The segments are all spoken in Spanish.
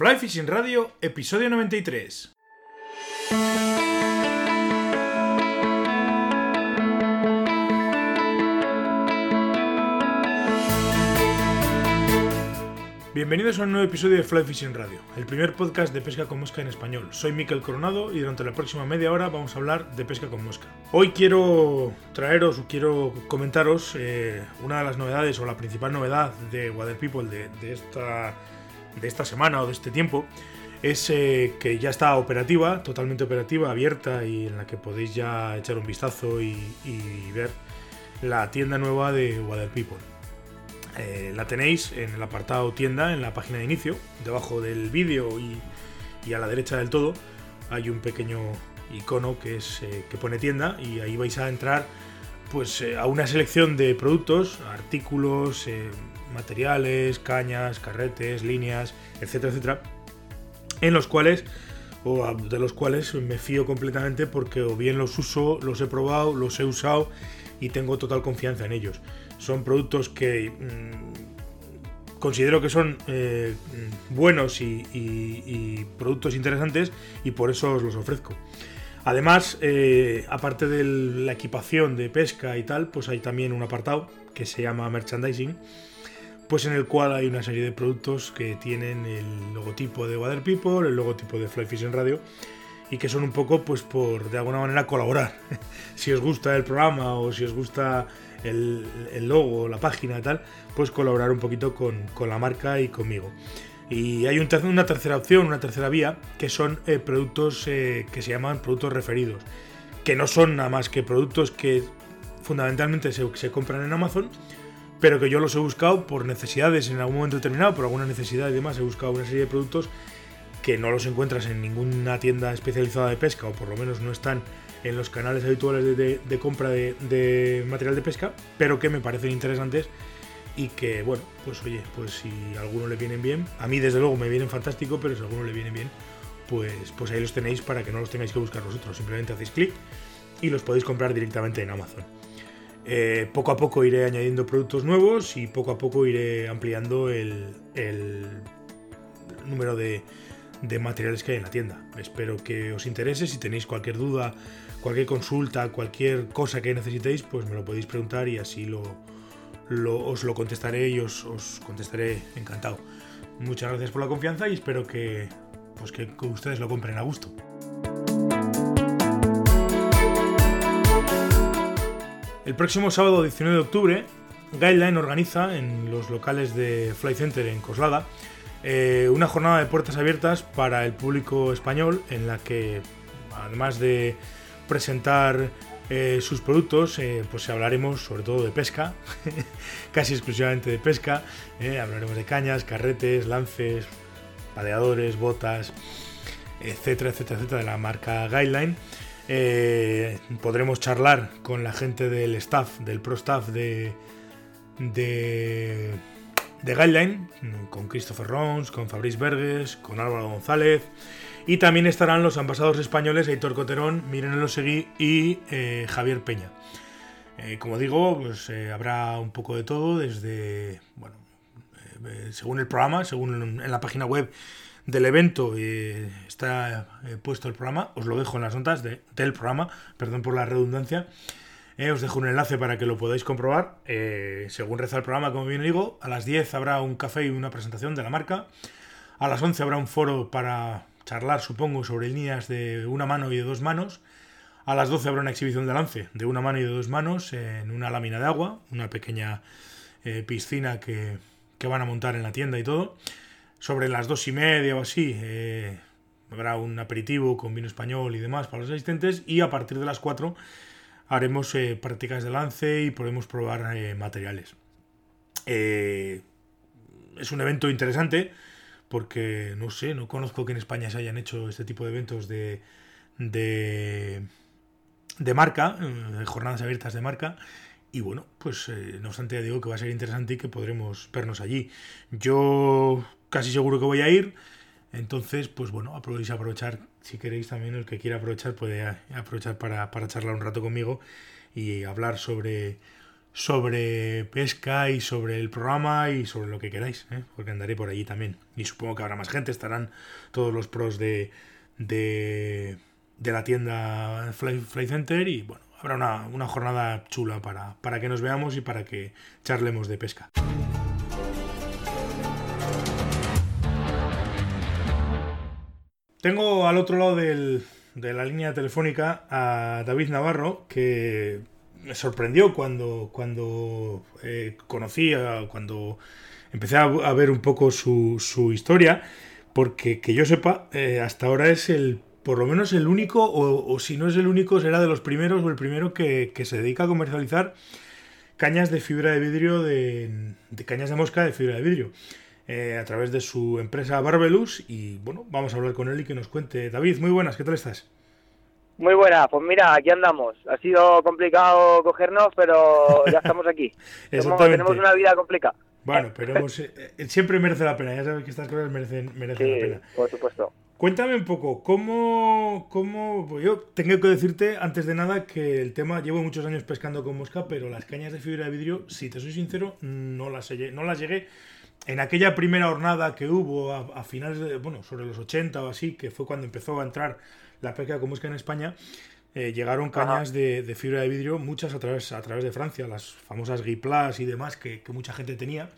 Fly Fishing Radio, episodio 93. Bienvenidos a un nuevo episodio de Fly Fishing Radio, el primer podcast de pesca con mosca en español. Soy Miquel Coronado y durante la próxima media hora vamos a hablar de pesca con mosca. Hoy quiero traeros, quiero comentaros eh, una de las novedades o la principal novedad de Water People de, esta, de esta semana o de este tiempo. Es eh, que ya está operativa, totalmente operativa, abierta y en la que podéis ya echar un vistazo y, y ver la tienda nueva de Water People. Eh, la tenéis en el apartado tienda, en la página de inicio, debajo del vídeo y, a la derecha del todo hay un pequeño icono que, es, eh, que pone tienda y ahí vais a entrar pues, a una selección de productos, artículos, materiales, cañas, carretes, líneas, etcétera, etcétera, en los cuales o de los cuales me fío completamente porque o bien los uso, los he probado, los he usado y tengo total confianza en ellos. Son productos que mm, considero que son eh, buenos y, productos interesantes y por eso os los ofrezco. Además, eh, aparte de la equipación de pesca y tal, pues hay también un apartado que se llama merchandising, pues en el cual hay una serie de productos que tienen el logotipo de Water People, el logotipo de Fly Fishing Radio y que son un poco pues por de alguna manera colaborar. si os gusta el programa o si os gusta el, logo, la página y tal, pues colaborar un poquito con, la marca y conmigo. Y hay una tercera opción, una tercera vía, que son eh, productos eh, que se llaman productos referidos, que no son nada más que productos que fundamentalmente se, se compran en Amazon, pero que yo los he buscado por necesidades en algún momento determinado, por alguna necesidad y demás, he buscado una serie de productos que no los encuentras en ninguna tienda especializada de pesca, o por lo menos no están en los canales habituales de, compra de, material de pesca, pero que me parecen interesantes y que, bueno, pues oye, pues si a alguno le vienen bien, a mí desde luego me vienen fantástico, pero si alguno le vienen bien, pues, pues ahí los tenéis para que no los tengáis que buscar vosotros, simplemente hacéis clic y los podéis comprar directamente en Amazon. Eh, poco a poco iré añadiendo productos nuevos y poco a poco iré ampliando el número de, materiales que hay en la tienda. Espero que os interese. Si tenéis cualquier duda, cualquier consulta, cualquier cosa que necesitéis, pues me lo podéis preguntar y así lo, os lo contestaré y os, contestaré encantado. Muchas gracias por la confianza y espero que, pues que ustedes lo compren a gusto. El próximo sábado 19 de octubre, Guideline organiza en los locales de Fly Center en Coslada eh, una jornada de puertas abiertas para el público español en la que, además de presentar eh, sus productos, eh, pues hablaremos sobre todo de pesca, casi exclusivamente de pesca, hablaremos de cañas, carretes, lances, padeadores, botas, etcétera, etcétera, etcétera, de la marca Guideline. Podremos charlar con la gente del staff, del pro staff de, de de Guideline, con Christopher Rons, con Fabrice Berges, con Álvaro González. Y también estarán los ambasadores españoles Heitor Coterón, Miren Elosegui y eh, Javier Peña. Eh, como digo, pues eh, habrá un poco de todo, desde, bueno, según el programa, según en la página web del evento está puesto el programa, os lo dejo en las notas del programa, perdón por la redundancia. Eh, os dejo un enlace para que lo podáis comprobar. Eh, según reza el programa, como bien digo, a las 10 habrá un café y una presentación de la marca. A las 11 habrá un foro para charlar, supongo, sobre líneas de una mano y de dos manos. A las 12 habrá una exhibición de lance de una mano y de dos manos en una lámina de agua, una pequeña eh, piscina que, van a montar en la tienda y todo. Sobre las dos y media o así habrá un aperitivo con vino español y demás para los asistentes. Y a partir de las 4 haremos eh, prácticas de lance y podemos probar eh, materiales. Eh, es un evento interesante porque no sé, no conozco que en España se hayan hecho este tipo de eventos de, de, de marca, de jornadas abiertas de marca. Y bueno, pues no obstante ya digo que va a ser interesante y que podremos vernos allí. Yo casi seguro que voy a ir. Entonces, pues bueno, aprovechéis aprovechar, si queréis también, el que quiera aprovechar puede aprovechar para, charlar un rato conmigo y hablar sobre, sobre pesca y sobre el programa y sobre lo que queráis, ¿eh? porque andaré por allí también. Y supongo que habrá más gente, estarán todos los pros de, de, la tienda Fly, Center y bueno, habrá una, jornada chula para, para que nos veamos y para que charlemos de pesca. Tengo al otro lado de la línea telefónica a David Navarro, que me sorprendió cuando, cuando eh, conocí, cuando empecé a, ver un poco su, su historia, porque que yo sepa, eh, hasta ahora es el, por lo menos el único, o, si no es el único, será de los primeros o el primero que, se dedica a comercializar cañas de fibra de vidrio, de, de cañas de mosca de fibra de vidrio. Eh, a través de su empresa Barbelus y bueno, vamos a hablar con él y que nos cuente. David, muy buenas, ¿qué tal estás? Muy buenas, pues mira, aquí andamos. Ha sido complicado cogernos, pero ya estamos aquí. tenemos una vida complicada. Bueno, pero eh, siempre merece la pena, ya sabes que estas cosas merecen, merecen la pena. Por supuesto. Cuéntame un poco, ¿cómo, cómo pues yo tengo que decirte antes de nada que el tema, llevo muchos años pescando con mosca, pero las cañas de fibra de vidrio, si te soy sincero, no las, no las llegué en aquella primera jornada que hubo a, finales de, bueno, sobre los 80 o así, que fue cuando empezó a entrar la pesca es que en España, eh, llegaron cañas de, fibra de vidrio, muchas a través, a través de Francia, las famosas Guiplas y demás que, mucha gente tenía.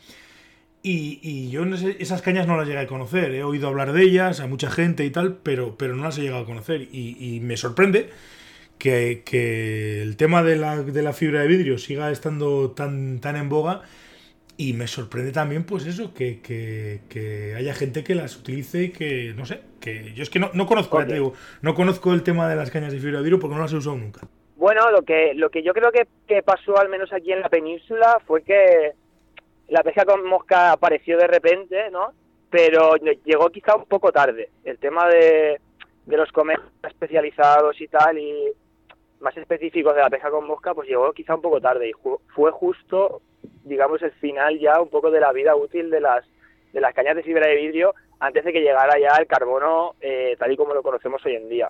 Y, yo esas cañas no las llegué a conocer, he oído hablar de ellas a mucha gente y tal, pero, pero no las he llegado a conocer. Y, me sorprende que, que, el tema de la, de la fibra de vidrio siga estando tan, tan en boga y me sorprende también, pues eso, que, que, haya gente que las utilice y que, no sé, que yo es que no, no conozco, digo, no conozco el tema de las cañas de fibra de vidrio porque no las he usado nunca. Bueno, lo que, lo que yo creo que, que pasó, al menos aquí en la península, fue que la pesca con mosca apareció de repente, ¿no? Pero llegó quizá un poco tarde. El tema de, de los comercios especializados y tal, y más específicos de la pesca con mosca, pues llegó quizá un poco tarde. Y fue justo digamos, el final ya un poco de la vida útil de las, de las cañas de fibra de vidrio antes de que llegara ya el carbono eh, tal y como lo conocemos hoy en día.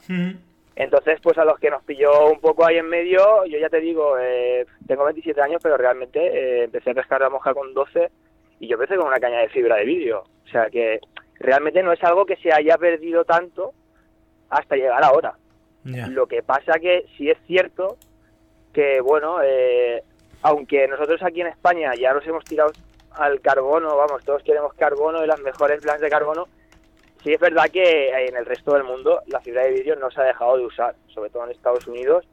Entonces, pues a los que nos pilló un poco ahí en medio, yo ya te digo, eh, tengo 27 años, pero realmente eh, empecé a pescar la mosca con 12 y yo empecé con una caña de fibra de vidrio. O sea que realmente no es algo que se haya perdido tanto hasta llegar ahora. Lo que pasa que sí es cierto que, bueno, eh, aunque nosotros aquí en España ya nos hemos tirado al carbono, vamos, todos queremos carbono y las mejores planes de carbono, sí es verdad que en el resto del mundo la fibra de vidrio no se ha dejado de usar, sobre todo en Estados Unidos,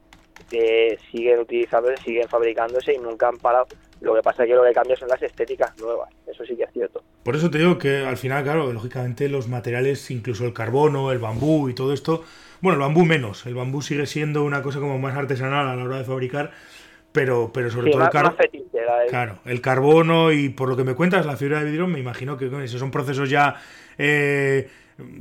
eh, siguen utilizándose, siguen fabricándose y nunca han parado. Lo que pasa es que lo que cambia son las estéticas nuevas, eso sí que es cierto. Por eso te digo que al final, claro, lógicamente los materiales, incluso el carbono, el bambú y todo esto, bueno, el bambú menos, el bambú sigue siendo una cosa como más artesanal a la hora de fabricar, pero, pero sobre todo el, claro, el carbono y por lo que me cuentas, la fibra de vidrio, me imagino que esos son procesos ya, eh,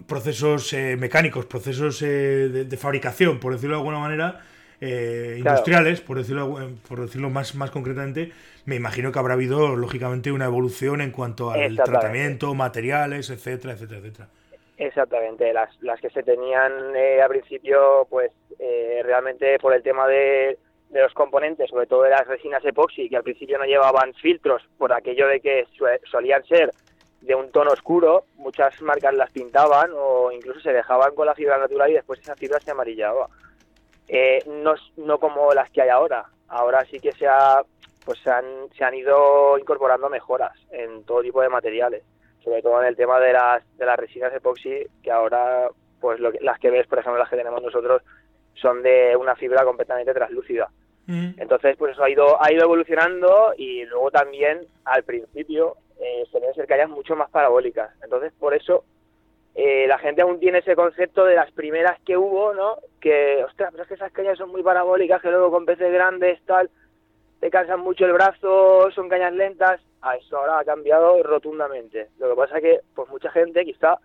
procesos eh, mecánicos, procesos eh, de, fabricación, por decirlo de alguna manera, industriales, por decirlo, por decirlo más, más concretamente, me imagino que habrá habido, lógicamente, una evolución en cuanto al tratamiento, materiales, etcétera, etcétera, etcétera. Exactamente, las, las que se tenían a principio, pues realmente por el tema de de los componentes, sobre todo de las resinas epoxi, que al principio no llevaban filtros por aquello de que solían ser de un tono oscuro, muchas marcas las pintaban o incluso se dejaban con la fibra natural y después esa fibra se amarillaba. Eh, no, no como las que hay ahora. Ahora sí que se, ha, pues se, han, se han ido incorporando mejoras en todo tipo de materiales, sobre todo en el tema de las, de las resinas epoxi, que ahora pues lo las que ves, por ejemplo, las que tenemos nosotros, son de una fibra completamente translúcida. Mm. Entonces, pues eso ha ido, ha ido evolucionando y luego también al principio eh, suelen ser calles mucho más parabólicas. Entonces, por eso eh, la gente aún tiene ese concepto de las primeras que hubo, ¿no? Que, ostras, pero es que esas cañas son muy parabólicas, que luego con peces grandes, tal, te cansan mucho el brazo, son cañas lentas. A eso ahora ha cambiado rotundamente. Lo que pasa es que, pues mucha gente quizá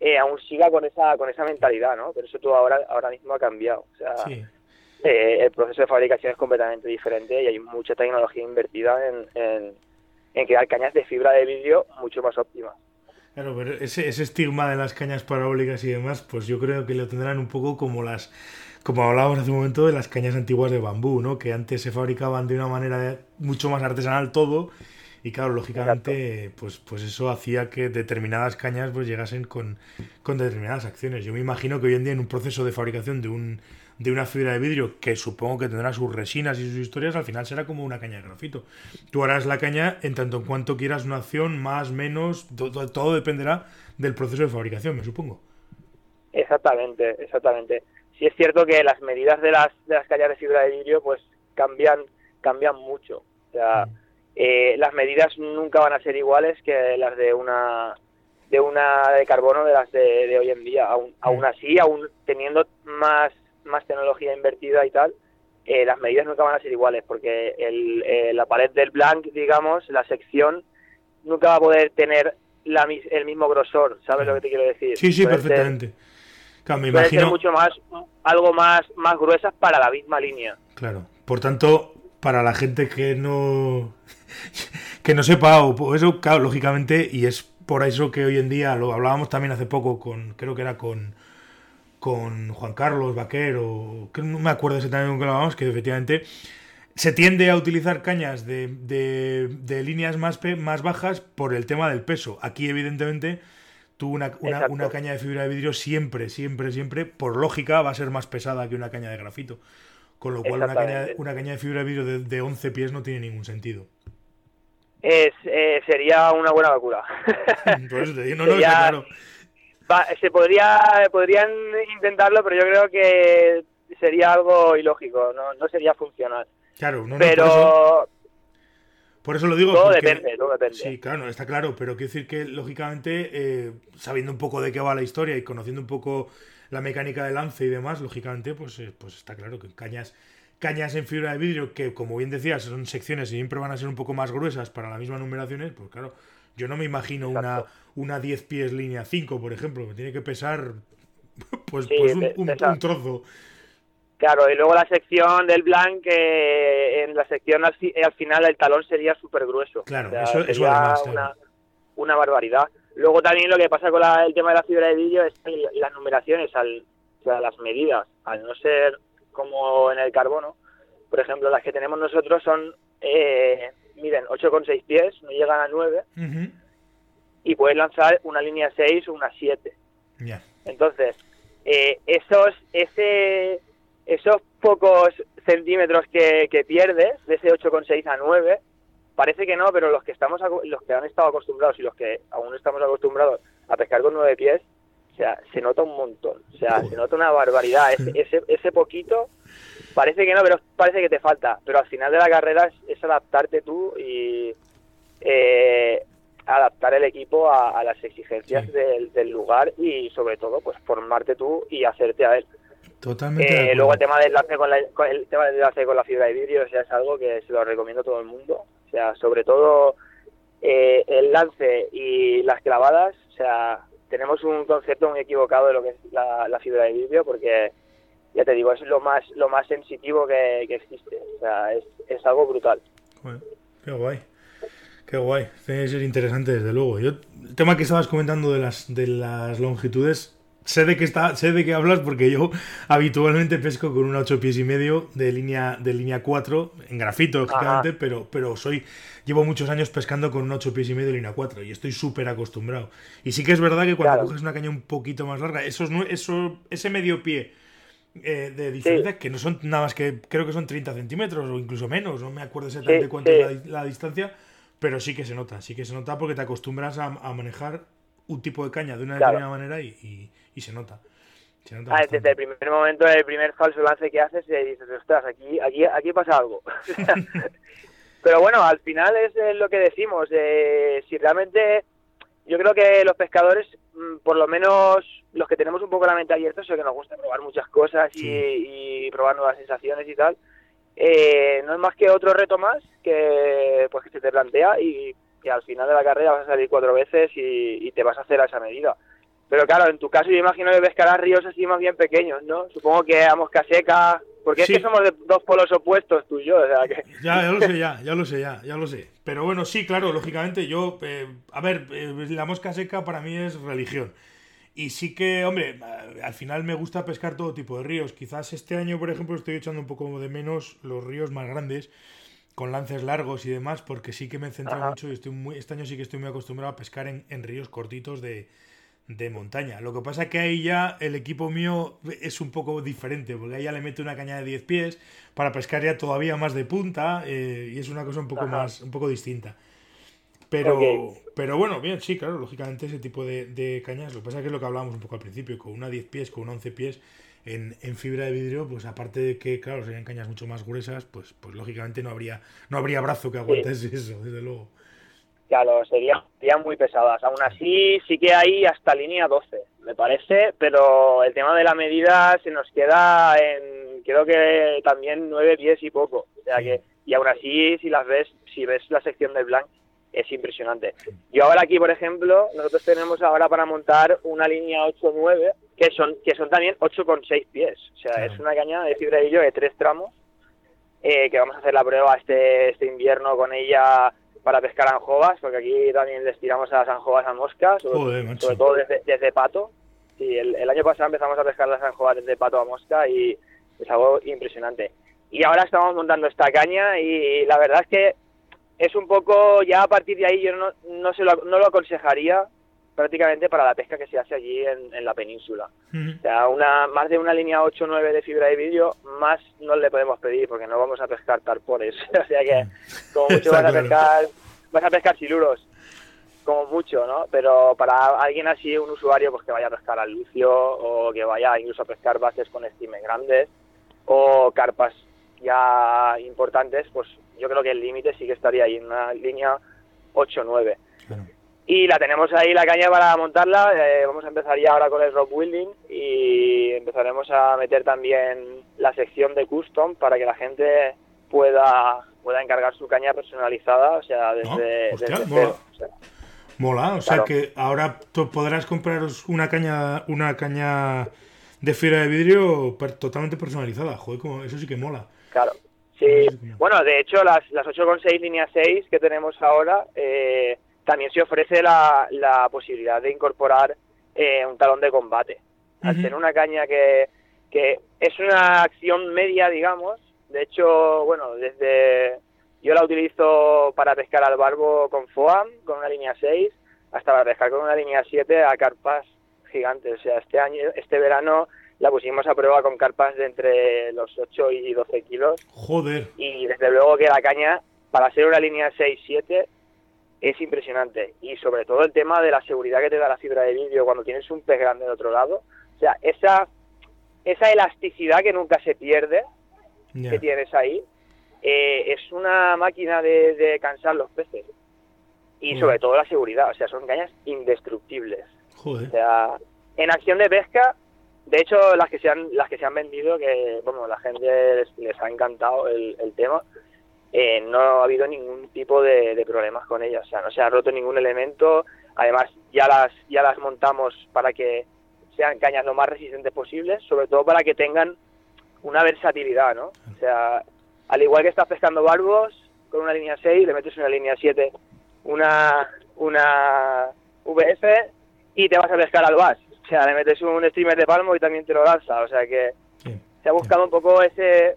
eh, aún siga con esa con esa mentalidad, ¿no? Pero eso todo ahora ahora mismo ha cambiado. O sea, eh, el proceso de fabricación es completamente diferente y hay mucha tecnología invertida en, en, crear cañas de fibra de vidrio mucho más óptimas. Claro, pero ese, ese estigma de las cañas parabólicas y demás, pues yo creo que lo tendrán un poco como las, como hablábamos hace un momento de las cañas antiguas de bambú, ¿no? Que antes se fabricaban de una manera mucho más artesanal todo y claro, lógicamente, pues, pues eso hacía que determinadas cañas pues llegasen con, con determinadas acciones. Yo me imagino que hoy en día en un proceso de fabricación de un de una fibra de vidrio que supongo que tendrá sus resinas y sus historias, al final será como una caña de grafito. Tú harás la caña en tanto en cuanto quieras una acción, más, menos, todo, dependerá del proceso de fabricación, me supongo. Exactamente, exactamente. Sí es cierto que las medidas de las, de las cañas de fibra de vidrio pues cambian, cambian mucho. O sea, eh, las medidas nunca van a ser iguales que las de una de una de carbono de las de, hoy en día. Aún, aún así, aún teniendo más más tecnología invertida y tal, eh, las medidas nunca van a ser iguales, porque el, eh, la pared del blank, digamos, la sección, nunca va a poder tener la, el mismo grosor, ¿sabes lo que te quiero decir? Sí, sí, perfectamente. Me imagino... ser mucho más, algo más, más gruesas para la misma línea. Claro, por tanto, para la gente que no, que no sepa, o eso, claro, lógicamente, y es por eso que hoy en día, lo hablábamos también hace poco con, creo que era con con Juan Carlos Vaquero, que no me acuerdo exactamente con qué lo hablamos, que efectivamente se tiende a utilizar cañas de, de, líneas más, más bajas por el tema del peso. Aquí, evidentemente, tú una, una, caña de fibra de vidrio siempre, siempre, siempre, por lógica, va a ser más pesada que una caña de grafito. Con lo cual, una caña, una caña de fibra de vidrio de, de 11 pies no tiene ningún sentido. Es, eh, sería una buena vacuna. Por eso te digo, no, no, está claro se podría podrían intentarlo, pero yo creo que sería algo ilógico, no, no sería funcional. Claro, no, pero por eso, lo digo. Todo depende, todo depende. Sí, claro, está claro, pero quiero decir que lógicamente eh, sabiendo un poco de qué va la historia y conociendo un poco la mecánica del lance y demás, lógicamente, pues, eh, pues está claro que cañas cañas en fibra de vidrio que, como bien decías, son secciones y siempre van a ser un poco más gruesas para la misma numeraciones, pues claro, yo no me imagino una, una 10 pies línea 5, por ejemplo, que tiene que pesar pues, pues un, trozo. Claro, y luego la sección del blanc, en la sección al, final el talón sería súper grueso. Claro, eso, es una, una barbaridad. Luego también lo que pasa con el tema de la fibra de vidrio es que las numeraciones, al, o sea, las medidas, al no ser como en el carbono, por ejemplo, las que tenemos nosotros son eh, miden 8,6 pies, no llegan a 9, y puedes lanzar una línea 6 o una 7. Entonces, eh, esos, ese, esos pocos centímetros que, pierdes, de ese 8,6 a 9, parece que no, pero los que, estamos, los que han estado acostumbrados y los que aún estamos acostumbrados a pescar con 9 pies, o sea, se nota un montón, o sea, se nota una barbaridad. ese, ese poquito parece que no, pero parece que te falta. Pero al final de la carrera es, adaptarte tú y eh, adaptar el equipo a, las exigencias del, lugar y sobre todo pues formarte tú y hacerte a él. Totalmente. Eh, luego el tema del enlace con la, el tema del enlace con la fibra de vidrio o sea, es algo que se lo recomiendo a todo el mundo. O sea, sobre todo eh, el lance y las clavadas, o sea, tenemos un concepto muy equivocado de lo que es la fibra de vidrio porque ya te digo, es lo más lo más sensitivo que, existe. O sea, es, es algo brutal. qué guay. Qué guay. Tiene que ser interesante, desde luego. Yo, el tema que estabas comentando de las, de las longitudes, sé de qué está, sé de qué hablas porque yo habitualmente pesco con un 8 pies y medio de línea de línea 4 en grafito lógicamente, pero pero soy llevo muchos años pescando con un 8 pies y medio de línea 4 y estoy súper acostumbrado. Y sí que es verdad que cuando coges una caña un poquito más larga, eso, eso ese medio pie eh, de diferencia, que no son nada más que, creo que son 30 centímetros o incluso menos, no me acuerdo exactamente cuánto es la, distancia, pero sí que se nota, sí que se nota porque te acostumbras a, manejar un tipo de caña de una determinada manera y, se nota. ah, desde el primer momento, el primer falso lance que haces, y dices, ostras, aquí, aquí, aquí pasa algo. pero bueno, al final es lo que decimos, eh, si realmente yo creo que los pescadores, mm, por lo menos los que tenemos un poco la mente abierta, eso que nos gusta probar muchas cosas y, probar nuevas sensaciones y tal, eh, no es más que otro reto más que pues que se te plantea y que al final de la carrera vas a salir cuatro veces y, te vas a hacer a esa medida. Pero claro, en tu caso yo imagino que pescarás ríos así más bien pequeños, ¿no? Supongo que a mosca seca Porque es que somos de dos polos opuestos, tú y yo. O sea, que... Ya, ya lo sé, ya, ya lo sé, ya, ya lo sé. Pero bueno, sí, claro, lógicamente yo, eh, a ver, eh, la mosca seca para mí es religión. Y sí que, hombre, al final me gusta pescar todo tipo de ríos. Quizás este año, por ejemplo, estoy echando un poco de menos los ríos más grandes, con lances largos y demás, porque sí que me he centrado mucho y estoy muy, este año sí que estoy muy acostumbrado a pescar en, en ríos cortitos de, de montaña. Lo que pasa es que ahí ya el equipo mío es un poco diferente, porque ahí ya le mete una caña de 10 pies para pescar ya todavía más de punta eh, y es una cosa un poco más, un poco distinta. Pero, pero bueno, bien, sí, claro, lógicamente ese tipo de, cañas, lo que pasa es que es lo que hablábamos un poco al principio, con una 10 pies, con una 11 pies en, fibra de vidrio, pues aparte de que, claro, serían cañas mucho más gruesas, pues, pues lógicamente no habría, no habría brazo que aguantase eso, desde luego. Claro, serían, serían muy pesadas. Aún así, sí que hay hasta línea 12, me parece, pero el tema de la medida se nos queda en, creo que también 9 pies y poco. O sea que, y aún así, si las ves, si ves la sección de blank, es impresionante. Yo ahora aquí, por ejemplo, nosotros tenemos ahora para montar una línea 8-9 que son que son también 8,6 pies. O sea, es una caña de fibra de hilo de tres tramos eh, que vamos a hacer la prueba este, este invierno con ella para pescar anjovas, porque aquí también les tiramos a las anjovas a mosca, sobre, todo desde, pato. el, el, año pasado empezamos a pescar las anjovas desde pato a mosca y es algo impresionante. Y ahora estamos montando esta caña y la verdad es que es un poco, ya a partir de ahí yo no, no, se lo, no lo aconsejaría prácticamente para la pesca que se hace allí en, la península. O sea, una, más de una línea 8 o 9 de fibra de vídeo, más no le podemos pedir porque no vamos a pescar tarpones. o sea que, como mucho vas a pescar, vas a pescar siluros, como mucho, ¿no? Pero para alguien así, un usuario, pues que vaya a pescar al lucio o que vaya incluso a pescar bases con estimes grandes o carpas ya importantes, pues yo creo que el límite sí que estaría ahí en una línea 8-9. Y la tenemos ahí la caña para montarla. Eh, vamos a empezar ya ahora con el rock building y empezaremos a meter también la sección de custom para que la gente pueda pueda encargar su caña personalizada, o sea, desde, mola. o sea, mola, o sea que ahora podrás compraros una caña una caña de fibra de vidrio totalmente personalizada. Joder, como, eso sí que mola. Claro. Sí, bueno, de hecho las, las 8,6 línea 6 que tenemos ahora, eh, también se ofrece la, la posibilidad de incorporar eh, un talón de combate. Al tener una caña que, que es una acción media, digamos, de hecho, bueno, desde yo la utilizo para pescar al barbo con FOAM, con una línea 6, hasta para pescar con una línea 7 a carpas gigantes. O sea, este año, este verano la pusimos a prueba con carpas de entre los 8 y 12 kilos. Joder. Y desde luego que la caña, para ser una línea 6-7, es impresionante. Y sobre todo el tema de la seguridad que te da la fibra de vidrio cuando tienes un pez grande de otro lado. O sea, esa, esa elasticidad que nunca se pierde, que tienes ahí, eh, es una máquina de, cansar los peces. Y sobre todo la seguridad, o sea, son cañas indestructibles. Joder. O sea, en acción de pesca de hecho, las que se han, las que se han vendido, que bueno, la gente les, ha encantado el, tema, eh, no ha habido ningún tipo de, problemas con ellas. O sea, no se ha roto ningún elemento. Además, ya las, ya las montamos para que sean cañas lo más resistentes posibles, sobre todo para que tengan una versatilidad, ¿no? O sea, al igual que estás pescando barbos con una línea 6, le metes una línea 7, una, una VF y te vas a pescar al VAS o sea, le metes un streamer de palmo y también te lo lanza. O sea que se ha buscado un poco ese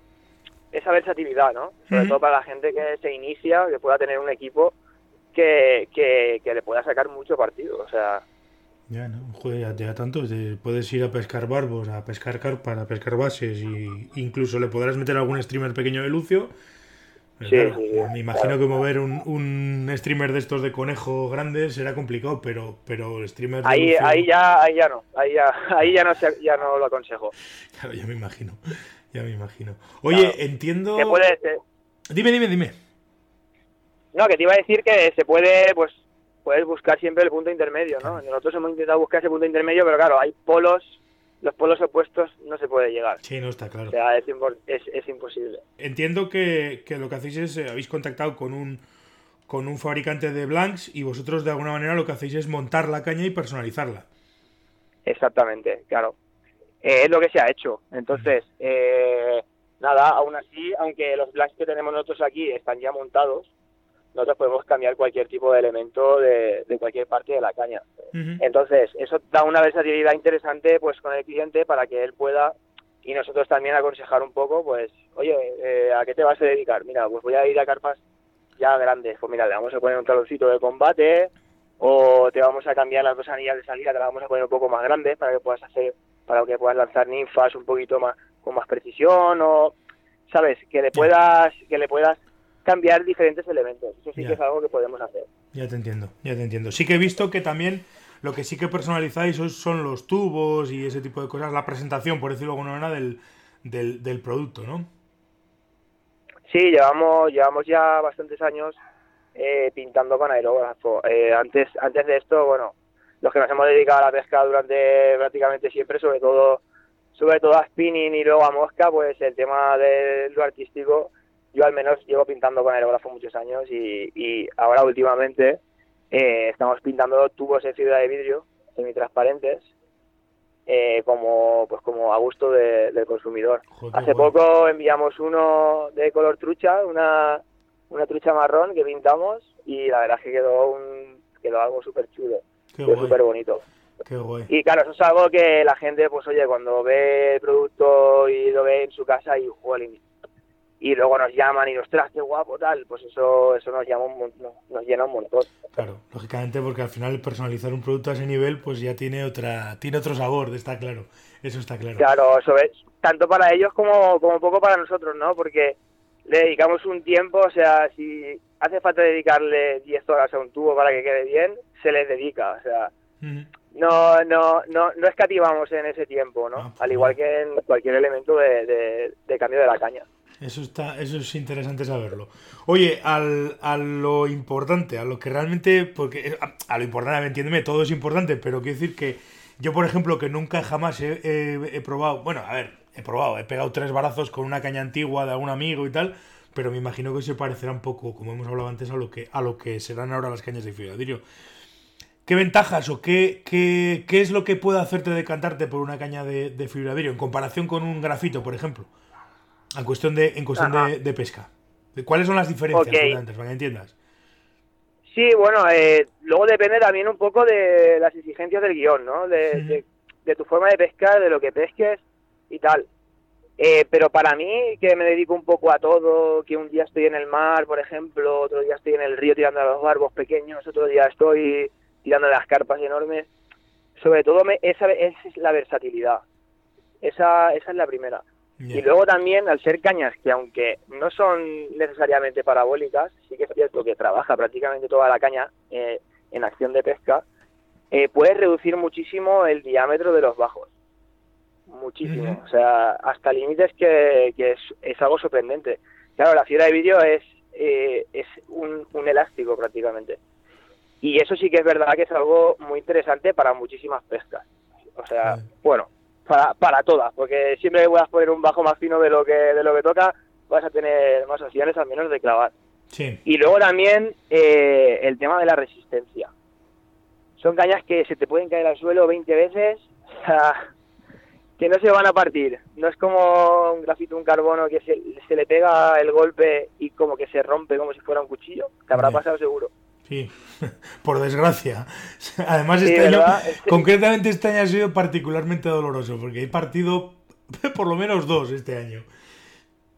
esa versatilidad, ¿no? Sobre todo para la gente que se inicia, que pueda tener un equipo que, que, le pueda sacar mucho partido. O sea, ya, ¿no? Joder, ya, tanto. puedes ir a pescar barbos, a pescar carpas, a pescar bases y incluso le podrás meter algún streamer pequeño de Lucio me imagino que mover un, un, streamer de estos de conejo grandes será complicado, pero, pero streamer ahí, ahí ya, ahí ya no, ahí ya, ahí ya no, ya no lo aconsejo. Claro, ya me imagino, ya me imagino. Oye, entiendo. Dime, dime, dime. No, que te iba a decir que se puede, pues, puedes buscar siempre el punto intermedio, ¿no? Nosotros hemos intentado buscar ese punto intermedio, pero claro, hay polos los polos opuestos no se puede llegar. Sí, no está claro. O sea, es, es, imposible. Entiendo que, lo que hacéis es, eh, habéis contactado con un, con un fabricante de blanks y vosotros de alguna manera lo que hacéis es montar la caña y personalizarla. Exactamente, claro. Eh, es lo que se ha hecho. Entonces, eh, nada, aún así, aunque los blanks que tenemos nosotros aquí están ya montados, nosotros podemos cambiar cualquier tipo de elemento de, cualquier parte de la caña. Entonces, eso da una versatilidad interesante pues con el cliente para que él pueda y nosotros también aconsejar un poco, pues, oye, eh, ¿a qué te vas a dedicar? Mira, pues voy a ir a carpas ya grandes. Pues mira, le vamos a poner un taloncito de combate o te vamos a cambiar las dos anillas de salida, te las vamos a poner un poco más grandes para que puedas hacer, para que puedas lanzar ninfas un poquito más con más precisión o, sabes, que le puedas, que le puedas cambiar diferentes elementos. Eso sí que es algo que podemos hacer. Ya te entiendo, ya te entiendo. Sí que he visto que también lo que sí que personalizáis son los tubos y ese tipo de cosas, la presentación, por decirlo de alguna manera, del, del, del producto, ¿no? Sí, llevamos, llevamos ya bastantes años eh, pintando con aerógrafo. Eh, antes, antes de esto, bueno, los que nos hemos dedicado a la pesca durante prácticamente siempre, sobre todo sobre todo a spinning y luego a mosca, pues el tema de lo artístico, yo al menos llevo pintando con aerógrafo muchos años y, ahora últimamente eh, estamos pintando tubos en fibra de vidrio semitransparentes eh, como pues como a gusto del consumidor. Hace poco enviamos uno de color trucha, una, una trucha marrón que pintamos y la verdad es que quedó un quedó algo súper chulo, súper bonito. Y claro, eso es algo que la gente, pues oye, cuando ve el producto y lo ve en su casa y, y luego nos llaman y nos trae, qué guapo, tal, pues eso eso nos, llama un, nos llena un montón. Claro, lógicamente porque al final personalizar un producto a ese nivel pues ya tiene otra tiene otro sabor, está claro, eso está claro. Claro, eso es, tanto para ellos como, como poco para nosotros, ¿no? Porque le dedicamos un tiempo, o sea, si hace falta dedicarle 10 horas a un tubo para que quede bien, se les dedica, o sea, no, no, no, no escativamos en ese tiempo, ¿no? Ah, pues Al igual que en cualquier elemento de, de cambio de la caña. Eso está, eso es interesante saberlo. Oye, al, a lo importante, a lo que realmente, porque a, lo importante, entiéndeme, todo es importante, pero quiero decir que yo, por ejemplo, que nunca jamás he, probado, bueno, a ver, he probado, he pegado tres barazos con una caña antigua de algún amigo y tal, pero me imagino que se parecerá un poco, como hemos hablado antes, a lo que, a lo que serán ahora las cañas de fibradillo. ¿Qué ventajas o qué, qué, qué, es lo que puede hacerte decantarte por una caña de, de fibradillo en comparación con un grafito, por ejemplo? En cuestión de, en cuestión de, pesca. ¿Cuáles son las diferencias antes, para que entiendas? Sí, bueno, eh, luego depende también un poco de las exigencias del guion, ¿no? De, tu forma de pescar, de lo que pesques y tal. Eh, pero para mí, que me dedico un poco a todo, que un día estoy en el mar, por ejemplo, otro día estoy en el río tirando a los barbos pequeños, otro día estoy tirando las carpas enormes, sobre todo me, esa, esa es la versatilidad. Esa, esa es la primera. Y luego también, al ser cañas que aunque no son necesariamente parabólicas, sí que es cierto que trabaja prácticamente toda la caña eh, en acción de pesca, eh, puedes reducir muchísimo el diámetro de los bajos. Muchísimo. O sea, hasta límites que, que es, algo sorprendente. Claro, la fibra de vídeo es, eh, es un, un elástico prácticamente. Y eso sí que es verdad que es algo muy interesante para muchísimas pescas. O sea, bueno, para, para todas, porque siempre que puedas poner un bajo más fino de lo que, de lo que toca, vas a tener más opciones al menos de clavar. Y luego también eh, el tema de la resistencia. Son cañas que se te pueden caer al suelo 20 veces, o sea, que no se van a partir. No es como un grafito, un carbono que se, se le pega el golpe y como que se rompe como si fuera un cuchillo. Te habrá pasado seguro. Sí, por desgracia. Además, este año, concretamente este año ha sido particularmente doloroso, porque he partido por lo menos dos este año.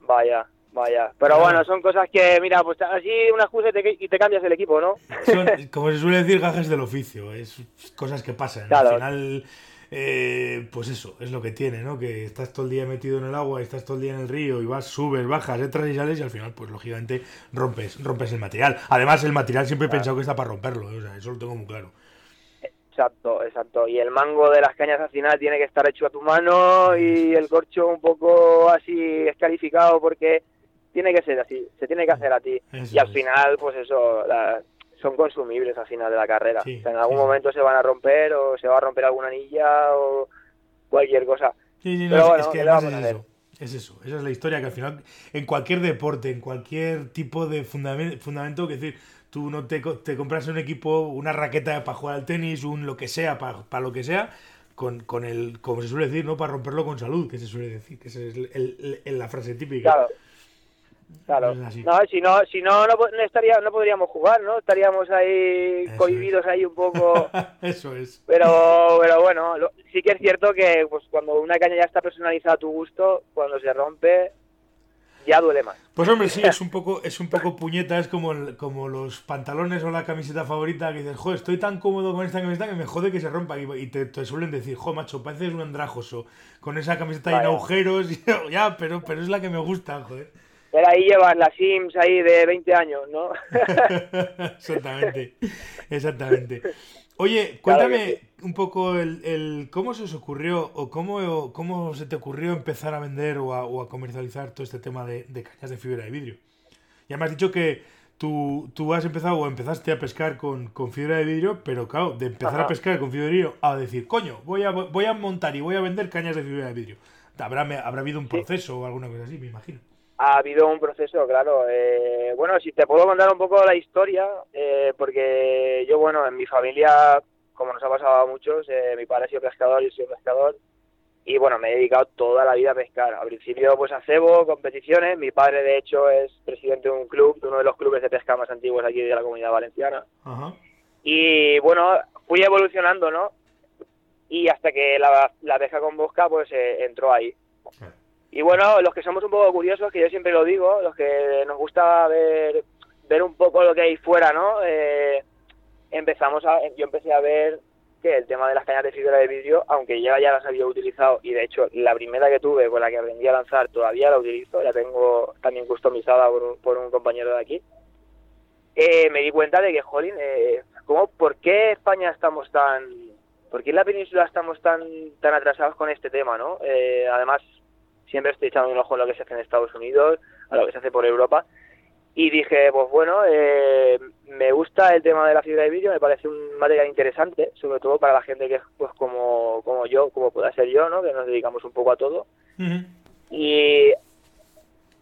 Vaya, vaya. Pero bueno, son cosas que, mira, pues así una excusa y te, cambias el equipo, ¿no? Son, como se suele decir, gajes del oficio. Es cosas que pasan. Al final eh, pues eso, es lo que tiene, ¿no? Que estás todo el día metido en el agua, estás todo el día en el río y vas, subes, bajas, entras y sales y al final, pues lógicamente rompes, rompes el material. Además, el material siempre he pensado que está para romperlo, ¿eh? o sea, eso lo tengo muy claro. Exacto, exacto. Y el mango de las cañas al final tiene que estar hecho a tu mano y el corcho un poco así escarificado porque tiene que ser así, se tiene que hacer a ti. y al final, pues eso, la, son consumibles al final de la carrera. en algún momento se van a romper o se va a romper alguna anilla o cualquier cosa. Pero es, que es eso. Es eso, esa es la historia que al final en cualquier deporte, en cualquier tipo de fundamento, fundamento que decir, tú no te, te compras un equipo, una raqueta para jugar al tenis, un lo que sea, para, para lo que sea, con, con, el, como se suele decir, ¿no? Para romperlo con salud, que se suele decir, que esa es el, el, la frase típica. Claro. Claro. No, si no, si no, no, estaría, no podríamos jugar, ¿no? Estaríamos ahí cohibidos ahí un poco. Eso es. Pero, pero bueno, sí que es cierto que pues cuando una caña ya está personalizada a tu gusto, cuando se rompe, ya duele más. Pues hombre, sí, es un poco, es un poco puñeta, es como, como los pantalones o la camiseta favorita que dices, joder, estoy tan cómodo con esta camiseta que me jode que se rompa. Y, te, suelen decir, jo, macho, pareces un andrajoso con esa camiseta en agujeros. Y, ya, pero, pero es la que me gusta, joder. Pero ahí llevan las Sims ahí de 20 años, ¿no? exactamente, exactamente. Oye, cuéntame un poco el, cómo se os ocurrió o cómo, cómo se te ocurrió empezar a vender o a, comercializar todo este tema de, cañas de fibra de vidrio. Ya me has dicho que tú, tú has empezado o empezaste a pescar con, fibra de vidrio, pero claro, de empezar a pescar con fibra de vidrio a decir, coño, voy a, voy a montar y voy a vender cañas de fibra de vidrio. Habrá, habrá habido un proceso o alguna cosa así, me imagino ha habido un proceso, claro. Eh, bueno, si te puedo contar un poco la historia, eh, porque yo, bueno, en mi familia, como nos ha pasado a muchos, eh, mi padre ha sido pescador, yo soy pescador, y bueno, me he dedicado toda la vida a pescar. Al principio, pues a cebo, competiciones. Mi padre, de hecho, es presidente de un club, de uno de los clubes de pesca más antiguos aquí de la comunidad valenciana. Y bueno, fui evolucionando, ¿no? Y hasta que la, la pesca con bosca, pues entró ahí. Y bueno, los que somos un poco curiosos, que yo siempre lo digo, los que nos gusta ver, ver un poco lo que hay fuera, ¿no? Eh, empezamos a, yo empecé a ver que el tema de las cañas de fibra de vidrio, aunque ya ya las había utilizado y de hecho la primera que tuve con la que aprendí a lanzar todavía la utilizo, la tengo también customizada por un, por un compañero de aquí, eh, me di cuenta de que, jolín, eh, ¿cómo, ¿por qué España estamos tan, por qué en la península estamos tan, tan atrasados con este tema, no? Eh, además, siempre estoy echando un ojo a lo que se hace en Estados Unidos, a lo que se hace por Europa. Y dije, pues bueno, eh, me gusta el tema de la fibra de vídeo, me parece un material interesante, sobre todo para la gente que es pues como, como yo, como pueda ser yo, ¿no? que nos dedicamos un poco a todo. Y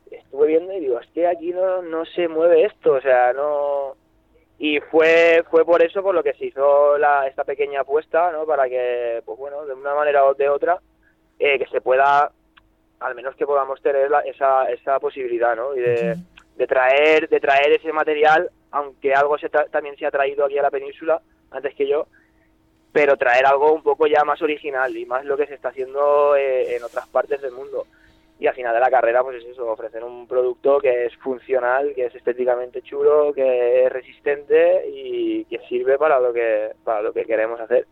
estuve viendo y digo, es que aquí no, no se mueve esto, o sea, no... Y fue, fue por eso por lo que se hizo la, esta pequeña apuesta, ¿no? Para que, pues bueno, de una manera o de otra, eh, que se pueda al menos que podamos tener esa, esa posibilidad, ¿no? Y de, traer, de traer ese material, aunque algo se también se ha traído aquí a la península, antes que yo, pero traer algo un poco ya más original y más lo que se está haciendo eh, en otras partes del mundo. Y al final de la carrera, pues es eso, ofrecer un producto que es funcional, que es estéticamente chulo, que es resistente y que sirve para lo que, para lo que queremos hacer.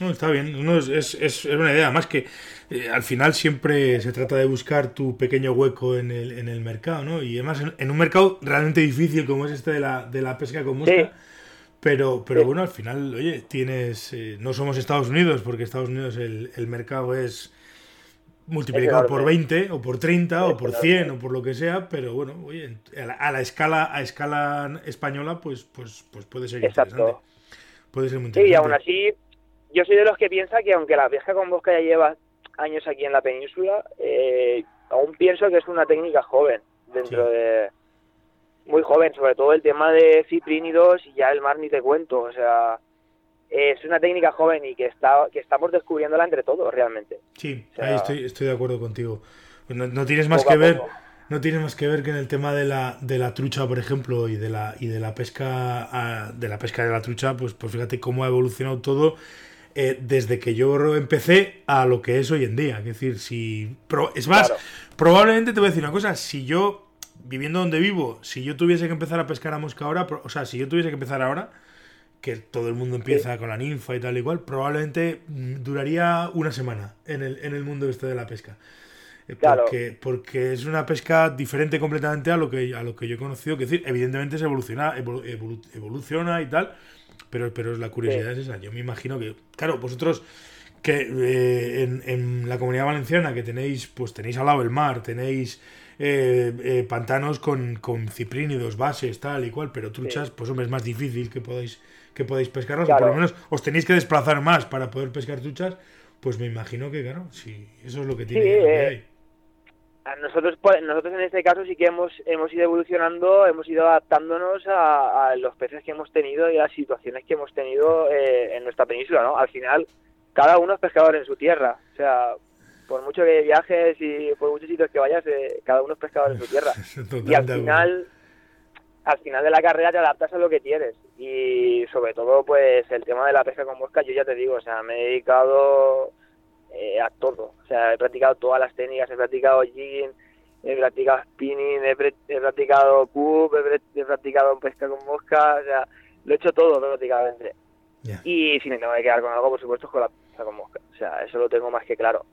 No, está bien, no, es, es, una idea, más que eh, al final siempre se trata de buscar tu pequeño hueco en el, en el mercado, ¿no? Y además en, un mercado realmente difícil como es este de la, de la pesca con mosca, pero, pero bueno, al final, oye, tienes, eh, no somos Estados Unidos, porque Estados Unidos el, el mercado es multiplicado por 20 o por 30 o por 100 o por lo que sea, pero bueno, oye, a la, escala a escala española pues pues pues puede ser interesante. Puede ser muy interesante. Sí, y aún así yo soy de los que piensa que aunque la pesca con bosca ya lleva años aquí en la península, eh, aún pienso que es una técnica joven dentro de muy joven, sobre todo el tema de ciprínidos y ya el mar ni te cuento, o sea, es una técnica joven y que está que estamos descubriéndola entre todos realmente. Sí, ahí estoy, estoy de acuerdo contigo. No, tienes más que ver no tiene más que ver que en el tema de la, de la trucha, por ejemplo, y de la y de la pesca ah, de la pesca de la trucha, pues pues fíjate cómo ha evolucionado todo eh, desde que yo empecé a lo que es hoy en día. Es decir, si. es más, probablemente te voy a decir una cosa. Si yo, viviendo donde vivo, si yo tuviese que empezar a pescar a mosca ahora, o sea, si yo tuviese que empezar ahora, que todo el mundo empieza con la ninfa y tal y cual, probablemente mm, duraría una semana en el, en el mundo este de la pesca. Eh, porque, porque es una pesca diferente completamente a lo que a lo que yo he conocido. Que decir, evidentemente se evoluciona, evoluciona y tal, pero, pero la curiosidad es esa. Yo me imagino que, claro, vosotros que eh, en, la comunidad valenciana que tenéis, pues tenéis al lado el mar, tenéis eh, eh, pantanos con, con ciprínidos, bases, tal y cual, pero truchas, pues hombre, es más difícil que podáis, que podáis pescarlas, o por lo menos os tenéis que desplazar más para poder pescar truchas, pues me imagino que, claro, sí, eso es lo que tiene que nosotros pues, nosotros en este caso sí que hemos hemos ido evolucionando hemos ido adaptándonos a, los peces que hemos tenido y a las situaciones que hemos tenido eh, en nuestra península no al final cada uno es pescador en su tierra. O sea, por mucho que viajes y por muchos sitios que vayas, eh, cada uno es pescador en su tierra. y al final, al final de la carrera te adaptas a lo que tienes. Y sobre todo, pues el tema de la pesca con mosca, yo ya te digo, o sea, me he dedicado eh, a todo. O sea, he practicado todas las técnicas, he practicado jigging, he practicado spinning, he, practicado cub, he, practicado pesca con mosca, o sea, lo he hecho todo prácticamente. Y si me tengo que quedar con algo, por supuesto, es con la pesca con mosca. O sea, eso lo tengo más que claro.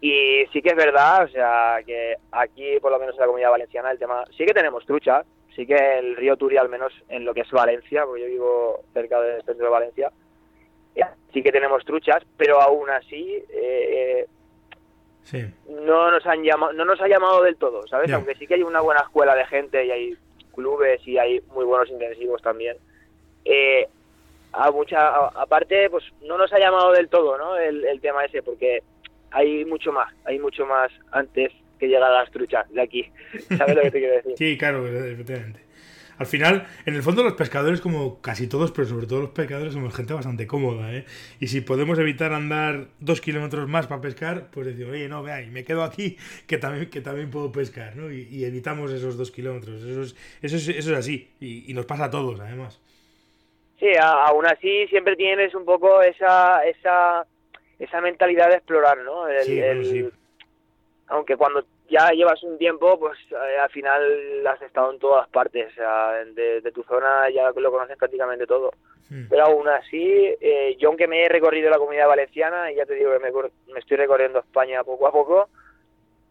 Y sí que es verdad, o sea, que aquí, por lo menos en la comunidad valenciana, el tema, sí que tenemos trucha, sí que el río Turia, al menos en lo que es Valencia, porque yo vivo cerca del centro de Valencia, sí que tenemos truchas, pero aún así eh, no nos han llamado, no nos ha llamado del todo, ¿sabes? Aunque sí que hay una buena escuela de gente y hay clubes y hay muy buenos intensivos también. Eh, a mucha, aparte, pues no nos ha llamado del todo, ¿no? El, el tema ese, porque hay mucho más, hay mucho más antes que llegar a las truchas de aquí. ¿Sabes lo que te quiero decir? Sí, claro, efectivamente. Al final, en el fondo los pescadores, como casi todos, pero sobre todo los pescadores, somos gente bastante cómoda, ¿eh? Y si podemos evitar andar dos kilómetros más para pescar, pues decimos, oye, no, vea, y me quedo aquí, que también, que también puedo pescar, ¿no? Y, evitamos esos dos kilómetros. Eso es, eso es, eso es así, y, nos pasa a todos, además. Sí, aún así siempre tienes un poco esa, esa, esa mentalidad de explorar, ¿no? sí, sí. Aunque cuando ya llevas un tiempo, pues eh, al final has estado en todas partes, o sea, de, tu zona ya lo conoces prácticamente todo. Hmm. Pero aún así, eh, yo aunque me he recorrido la comunidad valenciana, y ya te digo que me, estoy recorriendo España poco a poco,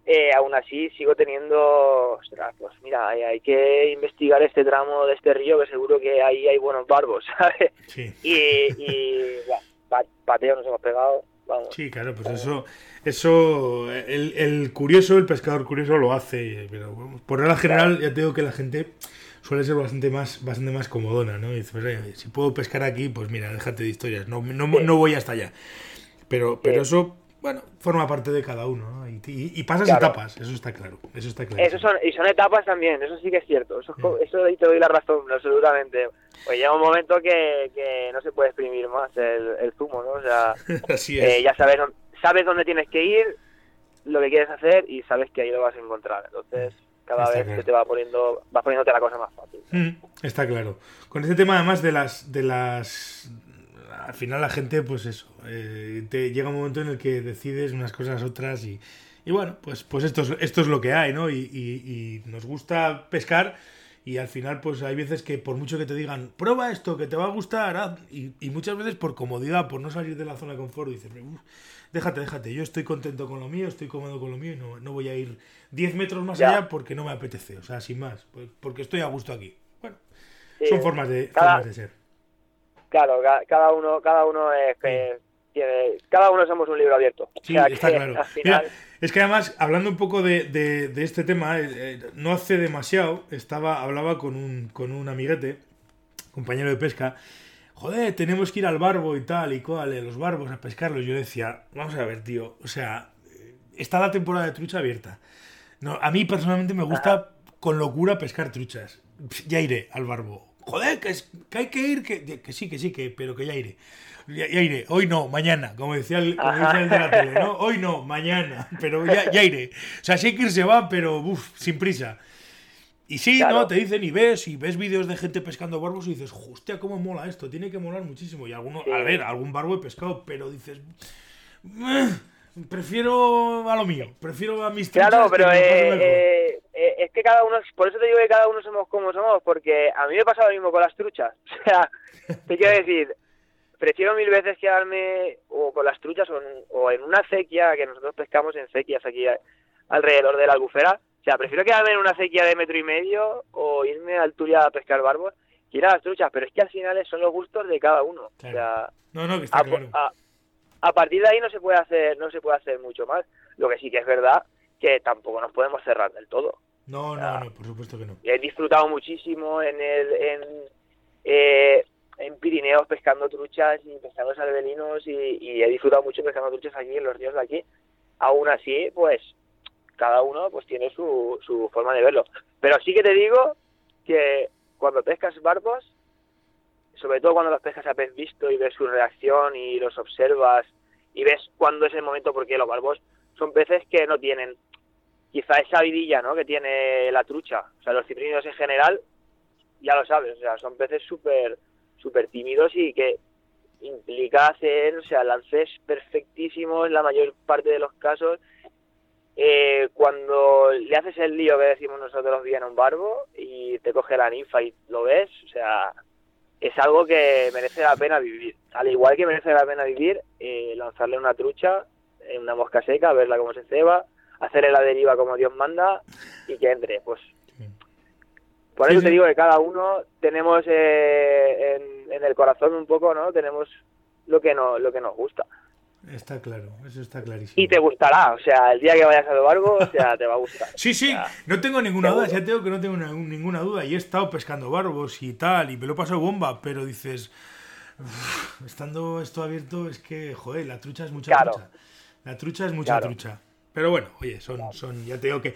eh, aún así sigo teniendo, ostras, pues mira, hay, que investigar este tramo de este río que seguro que ahí hay buenos barbos, ¿sabes? Sí. Y, y pateo nos hemos pegado, Sí, claro, pues eso, eso el, el, curioso, el pescador curioso lo hace, pero por regla general ya tengo que la gente suele ser bastante más, bastante más comodona, ¿no? Y pues, si puedo pescar aquí, pues mira, déjate de historias, no, no, no voy hasta allá. Pero, pero eso bueno, forma parte de cada uno, ¿no? Y, pasas etapas, eso está claro, eso está claro. Eso son, y son etapas también, eso sí que es cierto, eso, eso te doy la razón, absolutamente. Pues llega un momento que, que no se puede exprimir más el, el zumo, ¿no? O sea, eh, ya sabes, sabes dónde tienes que ir, lo que quieres hacer y sabes que ahí lo vas a encontrar. Entonces, cada vez se te va poniendo, vas poniéndote la cosa más fácil. Mm, está claro. Con este tema además de las, de las al final la gente, pues eso, eh, te llega un momento en el que decides unas cosas, otras y, y bueno, pues, pues esto, es, esto es lo que hay, ¿no? Y, y, nos gusta pescar y al final pues hay veces que por mucho que te digan, prueba esto, que te va a gustar, y, y, muchas veces por comodidad, por no salir de la zona de confort, dices, déjate, déjate, yo estoy contento con lo mío, estoy cómodo con lo mío y no, no voy a ir 10 metros más allá porque no me apetece, o sea, sin más, pues, porque estoy a gusto aquí. Bueno, son formas de, formas de ser. Claro, cada uno, cada uno es que tiene, cada uno somos un libro abierto. Sí, está claro. es que además, hablando un poco de, de, este tema, eh, eh, no hace demasiado, estaba, hablaba con un, con un amiguete, compañero de pesca, joder, tenemos que ir al barbo y tal y cual, eh, los barbos a pescarlos. Yo decía, vamos a ver, tío, o sea, está la temporada de trucha abierta. No, a mí personalmente me gusta con locura pescar truchas. Ya iré al barbo joder, que, hay que ir, que, que, sí, que sí, que, pero que ya iré. Ya, iré, hoy no, mañana, como decía, el, como decía el de la tele, ¿no? Hoy no, mañana, pero ya, ya iré. O sea, sí que ir se va, pero uff, sin prisa. Y sí, ¿no? Te dicen y ves, y ves vídeos de gente pescando barbos y dices, hostia, cómo mola esto, tiene que molar muchísimo. Y alguno, a ver, algún barbo he pescado, pero dices, prefiero a lo mío, prefiero a mis Claro, pero eh, es que cada uno, por eso te digo que cada uno somos como somos, porque a mí me pasa lo mismo con las truchas. O sea, te quiero decir, prefiero mil veces quedarme o con las truchas o en, una acequia, que nosotros pescamos en sequias aquí alrededor de la albufera. O sea, prefiero quedarme en una acequia de metro y medio o irme a Alturia a pescar barbos que ir a las truchas, pero es que al final son los gustos de cada uno. O sea, no, no, que está claro. a, partir de ahí no se puede hacer, no se puede hacer mucho más. Lo que sí que es verdad que tampoco nos podemos cerrar del todo. No, no, no, por supuesto que no. He disfrutado muchísimo en el en, eh, en Pirineos pescando truchas y pescando salvelinos y, he disfrutado mucho pescando truchas aquí en los ríos de aquí. Aún así, pues cada uno pues tiene su, su forma de verlo. Pero sí que te digo que cuando pescas barbos, sobre todo cuando los pescas a pez visto y ves su reacción y los observas y ves cuándo es el momento, porque los barbos son peces que no tienen quizá esa vidilla ¿no? que tiene la trucha. O sea, los ciprínidos en general, ya lo sabes, o sea, son peces súper súper tímidos y que implica hacer, o sea, lances perfectísimos en la mayor parte de los casos. Eh, cuando le haces el lío que decimos nosotros bien a un barbo y te coge la ninfa y lo ves, o sea, es algo que merece la pena vivir. Al igual que merece la pena vivir, eh, lanzarle una trucha en una mosca seca, verla cómo se ceba, hacerle la deriva como Dios manda y que entre. Pues por eso te digo que cada uno tenemos eh, en, en, el corazón un poco, ¿no? Tenemos lo que no, lo que nos gusta. Está claro, eso está clarísimo. Y te gustará, o sea, el día que vayas a barco, o sea, te va a gustar. sí, sí, no tengo ninguna duda, ya tengo que no tengo ninguna duda. Y he estado pescando barbos y tal, y me lo he pasado bomba, pero dices, estando esto abierto, es que, joder, la trucha es mucha trucha. La trucha es mucha trucha. Pero bueno, oye, son, son, ya te digo que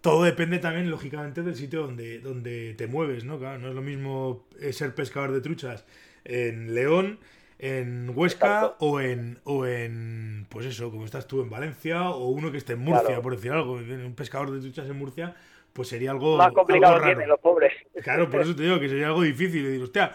todo depende también, lógicamente, del sitio donde, donde te mueves, ¿no? Claro, no es lo mismo ser pescador de truchas en León en Huesca o en, o en, pues eso, como estás tú en Valencia, o uno que esté en Murcia, por decir algo, un pescador de truchas en Murcia, pues sería algo. Más complicado tienen los pobres. Claro, por eso te digo que sería algo difícil. Y digo, hostia,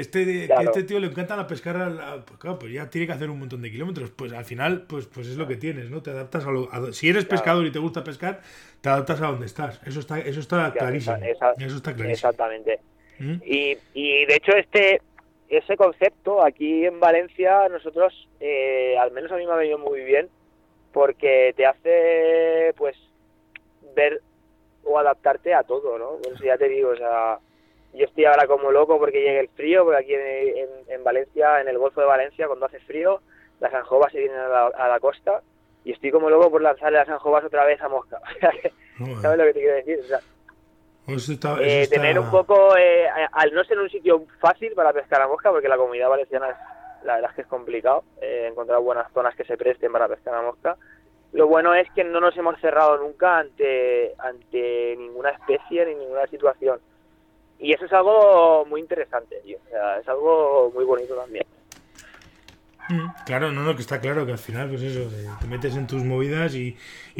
este, este tío le encanta la pescar, pues claro, pues ya tiene que hacer un montón de kilómetros. Pues al final, pues, pues es lo que tienes, ¿no? Te adaptas a lo. si eres pescador y te gusta pescar, te adaptas a donde estás. Eso está, eso está clarísimo. eso está clarísimo. Exactamente. ¿Mm? Y, y de hecho, este ese concepto aquí en Valencia nosotros, eh, al menos a mí me ha venido muy bien, porque te hace pues ver o adaptarte a todo, ¿no? Pues ya te digo, o sea, yo estoy ahora como loco porque llega el frío, porque aquí en, en, Valencia, en el Golfo de Valencia, cuando hace frío, las anjobas se vienen a la, a la costa y estoy como loco por lanzarle las anjobas otra vez a Mosca. ¿Sabes lo que te quiero decir? O sea, pues eh, tener un poco, eh, al no ser un sitio fácil para pescar a mosca, porque la comunidad valenciana es, la verdad es que es complicado eh, encontrar buenas zonas que se presten para pescar a mosca. Lo bueno es que no nos hemos cerrado nunca ante, ante ninguna especie ni ninguna situación. Y eso es algo muy interesante, O sea, es algo muy bonito también. Mm, claro, no, no, que está claro que al final, pues eso, te metes en tus movidas y,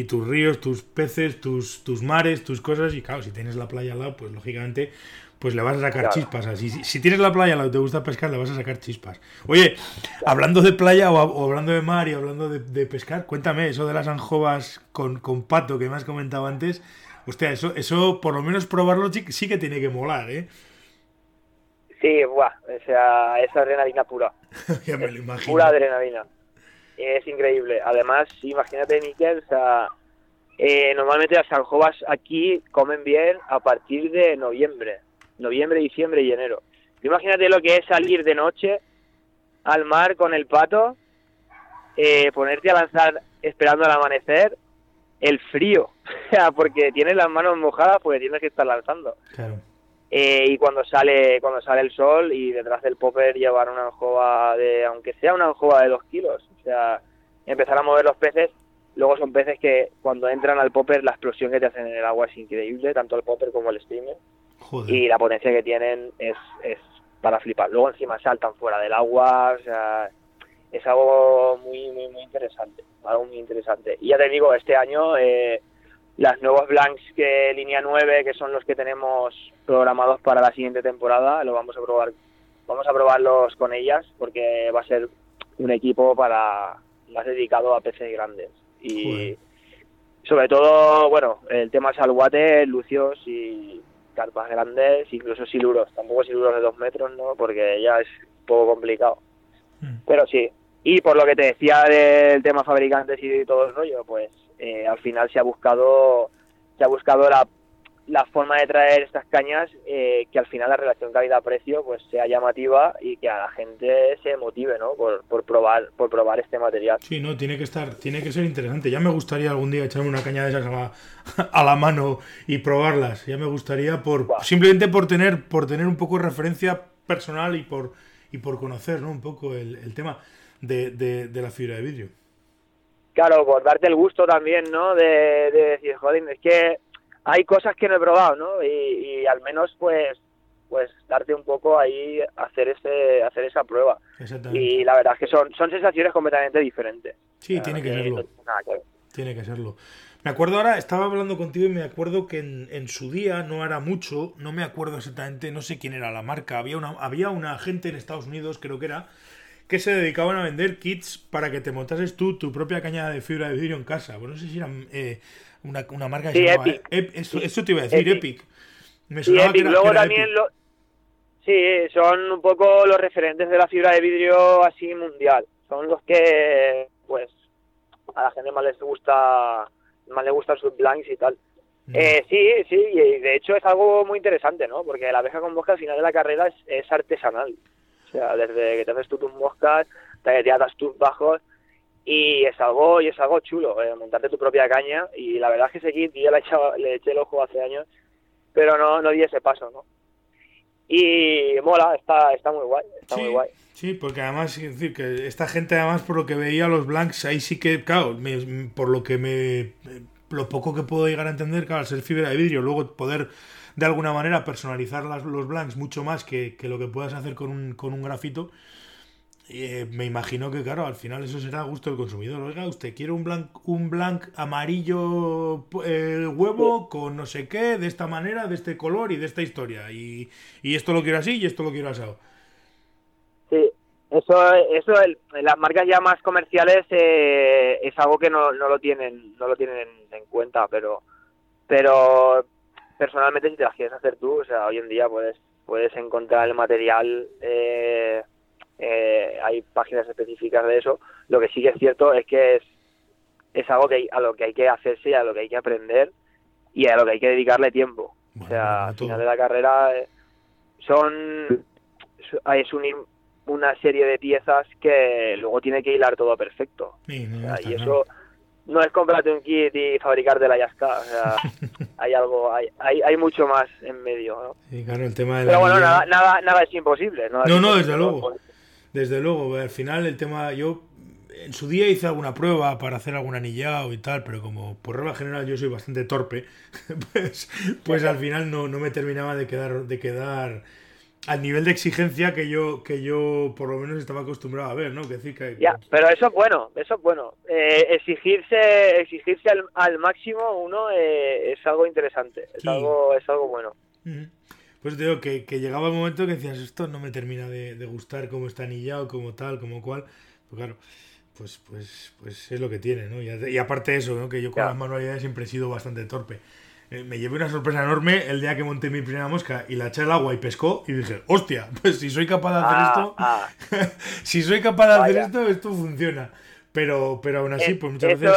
tus ríos, tus peces, tus, tus mares, tus cosas, y claro, si tienes la playa al lado, pues lógicamente, pues le vas a sacar chispas. Así, si, tienes la playa al lado y te gusta pescar, le vas a sacar chispas. Oye, hablando de playa o, hablando de mar y hablando de, pescar, cuéntame eso de las anjovas con, con pato que me has comentado antes. Hostia, eso, eso por lo menos probarlo sí, que tiene que molar, ¿eh? Sí, buah, o sea, es adrenalina pura. ya me lo imagino. Pura adrenalina. Es increíble. Además, imagínate, Miquel, o sea, eh, normalmente las aljobas aquí comen bien a partir de noviembre. Noviembre, diciembre y enero. Imagínate lo que es salir de noche al mar con el pato, eh, ponerte a lanzar esperando al amanecer, el frío, o sea, porque tienes las manos mojadas porque tienes que estar lanzando. Claro. Eh, y cuando sale cuando sale el sol y detrás del popper llevar una anjova de aunque sea una anjova de dos kilos o sea empezar a mover los peces luego son peces que cuando entran al popper la explosión que te hacen en el agua es increíble tanto el popper como el streamer y la potencia que tienen es, es para flipar luego encima saltan fuera del agua o sea es algo muy muy muy interesante algo muy interesante. Y ya te digo este año eh, las nuevos blanks que línea 9 que son los que tenemos programados para la siguiente temporada lo vamos a probar vamos a probarlos con ellas porque va a ser un equipo para más dedicado a peces grandes. Y sobre todo bueno el tema salguate lucios y carpas grandes incluso siluros. Tampoco siluros de dos metros no porque ya es un poco complicado. Hmm. pero sí y por lo que te decía del tema fabricantes y todo el rollo pues eh, al final se ha buscado se ha buscado la, la forma de traer estas cañas eh, que al final la relación calidad-precio pues sea llamativa y que a la gente se motive ¿no? por, por probar por probar este material. Sí no tiene que estar tiene que ser interesante. Ya me gustaría algún día echarme una caña de esas a la, a la mano y probarlas. Ya me gustaría por simplemente por tener por tener un poco de referencia personal y por y por conocer ¿no? un poco el, el tema de, de, de la fibra de vidrio claro, por darte el gusto también, ¿no? De, decir, joder, es que hay cosas que no he probado, ¿no? Y, al menos, pues, pues darte un poco ahí, hacer ese, hacer esa prueba. Y la verdad es que son, son sensaciones completamente diferentes. Sí, tiene que serlo. tiene que serlo. Me acuerdo ahora, estaba hablando contigo y me acuerdo que en, su día, no era mucho, no me acuerdo exactamente, no sé quién era la marca, había una, había una gente en Estados Unidos, creo que era, que se dedicaban a vender kits para que te montases tú tu propia caña de fibra de vidrio en casa. Bueno, no sé si era eh, una, una, marca que se llamaba, Epic. eso, te iba a decir, Epic. Me sí, Epic. Luego también lo... Sí, son un poco los referentes de la fibra de vidrio así mundial. Son los que, pues, a la gente más les gusta más le gustan sus blanks y tal. Mm. Eh, sí, sí, y de hecho es algo muy interesante, ¿no? Porque la abeja con mosca al final de la carrera es, artesanal. O sea, desde que te haces tú tus moscas, te, te atas tus bajos, y es algo y es algo chulo, eh, montarte tu propia caña. Y la verdad es que ese kit yo le, le eché el ojo hace años, pero no, no di ese paso, ¿no? Y mola, está, está muy guay, está muy guay. Sí, porque además, es decir, que esta gente, además, por lo que veía los Blanks, ahí sí que, claro, por lo que me. Lo poco que puedo llegar a entender, claro, al ser fibra de vidrio, luego poder de alguna manera personalizar las, los Blanks mucho más que, lo que puedas hacer con un, con un grafito. Eh, me imagino que, claro, al final eso será a gusto del consumidor. Oiga, usted quiere un blank, un blank amarillo eh, huevo con no sé qué, de esta manera, de este color y de esta historia. Y, y esto lo quiero así y esto lo quiero asado. Sí, eso, eso las marcas ya más comerciales eh, es algo que no, no lo tienen, no lo tienen en, cuenta, pero, pero personalmente si te las quieres hacer tú, o sea, hoy en día puedes, puedes encontrar el material, eh, eh, hay páginas específicas de eso. Lo que sí que es cierto es que es, es algo que a lo que hay que hacerse, a lo que hay que aprender y a lo que hay que dedicarle tiempo. o sea, al final de la carrera son es unir una serie de piezas que luego tiene que hilar todo perfecto. y eso no es comprarte un kit y fabricarte la yasca. O sea, hay algo, hay, hay, hay, mucho más en medio. el tema de Pero bueno, nada, nada, nada, es imposible. no, no, desde luego. Desde luego, al final el tema, yo en su día hice alguna prueba para hacer algún anillado y tal, pero como por regla general yo soy bastante torpe, pues, pues al final no, no me terminaba de quedar, de quedar al nivel de exigencia que yo que yo por lo menos estaba acostumbrado a ver, ¿no? Que decir que, ya, pero eso es bueno, eso es bueno. Eh, exigirse exigirse al, máximo uno eh, es algo interesante, es algo es algo bueno. Pues te digo que, que, llegaba el momento que decías esto no me termina de, gustar como está anillado, como tal, como cual. Pues claro, pues pues pues es lo que tiene, ¿no? Y, aparte de eso, ¿no? Que yo con las manualidades siempre he sido bastante torpe. Eh, me llevé una sorpresa enorme el día que monté mi primera mosca y la eché al agua y pescó y dije, hostia, pues si soy capaz de hacer ah, esto, ah. si soy capaz de hacer esto, esto funciona. Pero, pero aún así, pues muchas veces...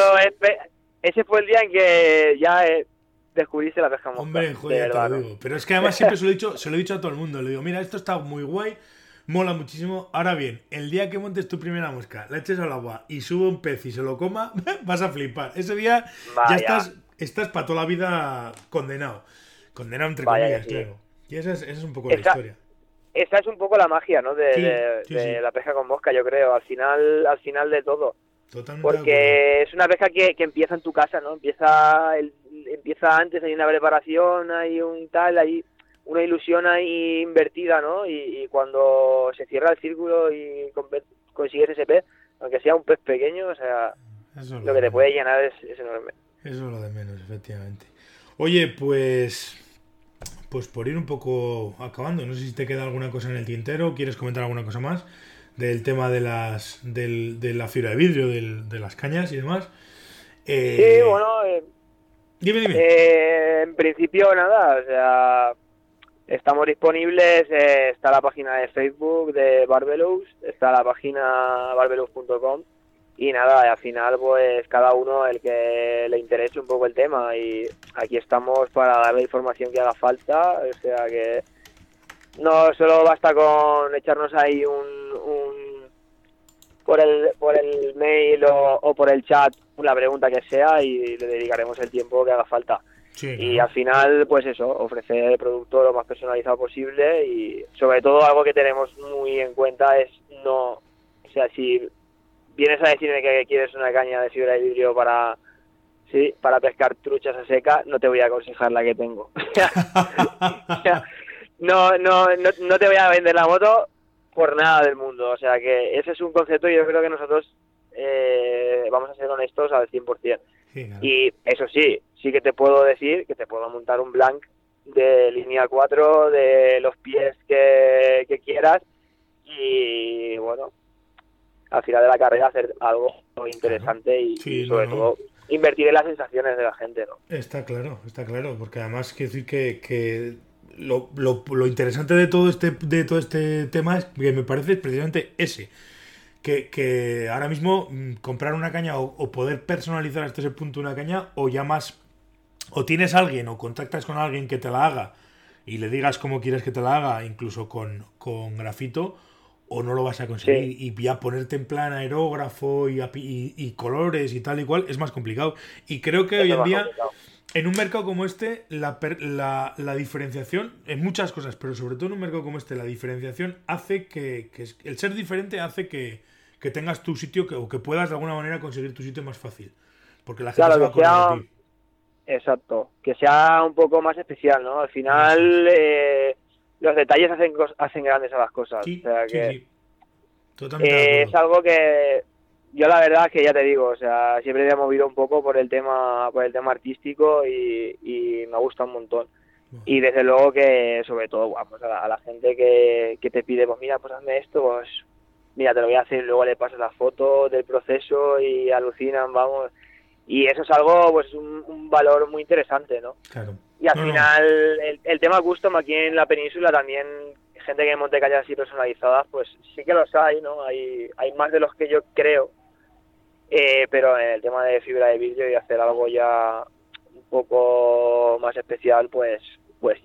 ese fue el día en que ya eh, descubriste la pesca mosca. Hombre, joder, te lo digo. Pero es que además siempre se lo, he dicho, se lo he dicho a todo el mundo. Le digo, mira, esto está muy guay, mola muchísimo. Ahora bien, el día que montes tu primera mosca, la eches al agua y sube un pez y se lo coma, vas a flipar. Ese día ya estás estás para toda la vida condenado. Condenado entre comillas, claro. Y esa es, un poco la historia. Esa es un poco la magia, ¿no? De, la pesca con mosca, yo creo. Al final, al final de todo. Totalmente Porque es una pesca que, que, empieza en tu casa, ¿no? Empieza el, empieza antes, hay una preparación, hay un tal, hay una ilusión ahí invertida, ¿no? Y, cuando se cierra el círculo y consigues ese pez, aunque sea un pez pequeño, o sea, lo que te puede llenar es enorme. Eso es lo de menos, efectivamente. Oye, pues. Pues por ir un poco acabando, no sé si te queda alguna cosa en el tintero, ¿quieres comentar alguna cosa más? Del tema de las del, de la fibra de vidrio, del, de las cañas y demás. Eh, sí, bueno. Eh, dime, dime. Eh, en principio, nada, o sea. Estamos disponibles, está la página de Facebook de Barbelous, está la página barbelous.com y nada, al final pues cada uno el que le interese un poco el tema. Y aquí estamos para dar la información que haga falta, o sea que no solo basta con echarnos ahí un, por el por el mail o, por el chat una pregunta que sea y le dedicaremos el tiempo que haga falta. y al final, pues eso, ofrecer el producto lo más personalizado posible. Y sobre todo algo que tenemos muy en cuenta es no, o sea, si vienes a decirme que quieres una caña de fibra de vidrio para sí, para pescar truchas a seca, no te voy a aconsejar la que tengo. no, no, no, no te voy a vender la moto por nada del mundo. O sea que ese es un concepto y yo creo que nosotros eh, vamos a ser honestos al 100%. Y eso sí, sí que te puedo decir que te puedo montar un blank de línea 4, de los pies que, quieras y bueno, al final de la carrera hacer algo interesante y, sobre todo invertir en las sensaciones de la gente, ¿no? Está claro, está claro, porque además quiero decir que, que lo, lo, lo, interesante de todo este de todo este tema es que me parece precisamente ese. Que, que ahora mismo mm, comprar una caña o, poder personalizar hasta ese punto una caña o ya más o tienes a alguien o contactas con alguien que te la haga y le digas cómo quieres que te la haga, incluso con, con grafito, o no lo vas a conseguir. Y ya ponerte en plan aerógrafo y, y, colores y tal y cual es más complicado. Y creo que hoy en día, en un mercado como este, la, la, la, diferenciación, en muchas cosas, pero sobre todo en un mercado como este, la diferenciación hace que, que el ser diferente hace que, que tengas tu sitio que, o que puedas de alguna manera conseguir tu sitio más fácil. Porque la gente se va a ti. Exacto, que sea un poco más especial, ¿no? Al final, eh, los detalles hacen, hacen grandes a las cosas. o sea que, eh, es algo que yo la verdad que ya te digo, o sea, siempre me he movido un poco por el tema, por el tema artístico y, y me gusta un montón. Y desde luego que, sobre todo, pues a, la, gente que, que te pide, pues mira, pues hazme esto, pues mira, te lo voy a hacer, luego le pasas la foto del proceso y alucinan, vamos. Y eso es algo, pues un, un valor muy interesante, ¿no? Claro. Y al final, El, el, tema custom aquí en la península también, gente que monte calles así personalizadas, pues sí que los hay, ¿no? Hay, hay más de los que yo creo, eh, pero en el tema de fibra de vidrio y hacer algo ya un poco más especial, pues, pues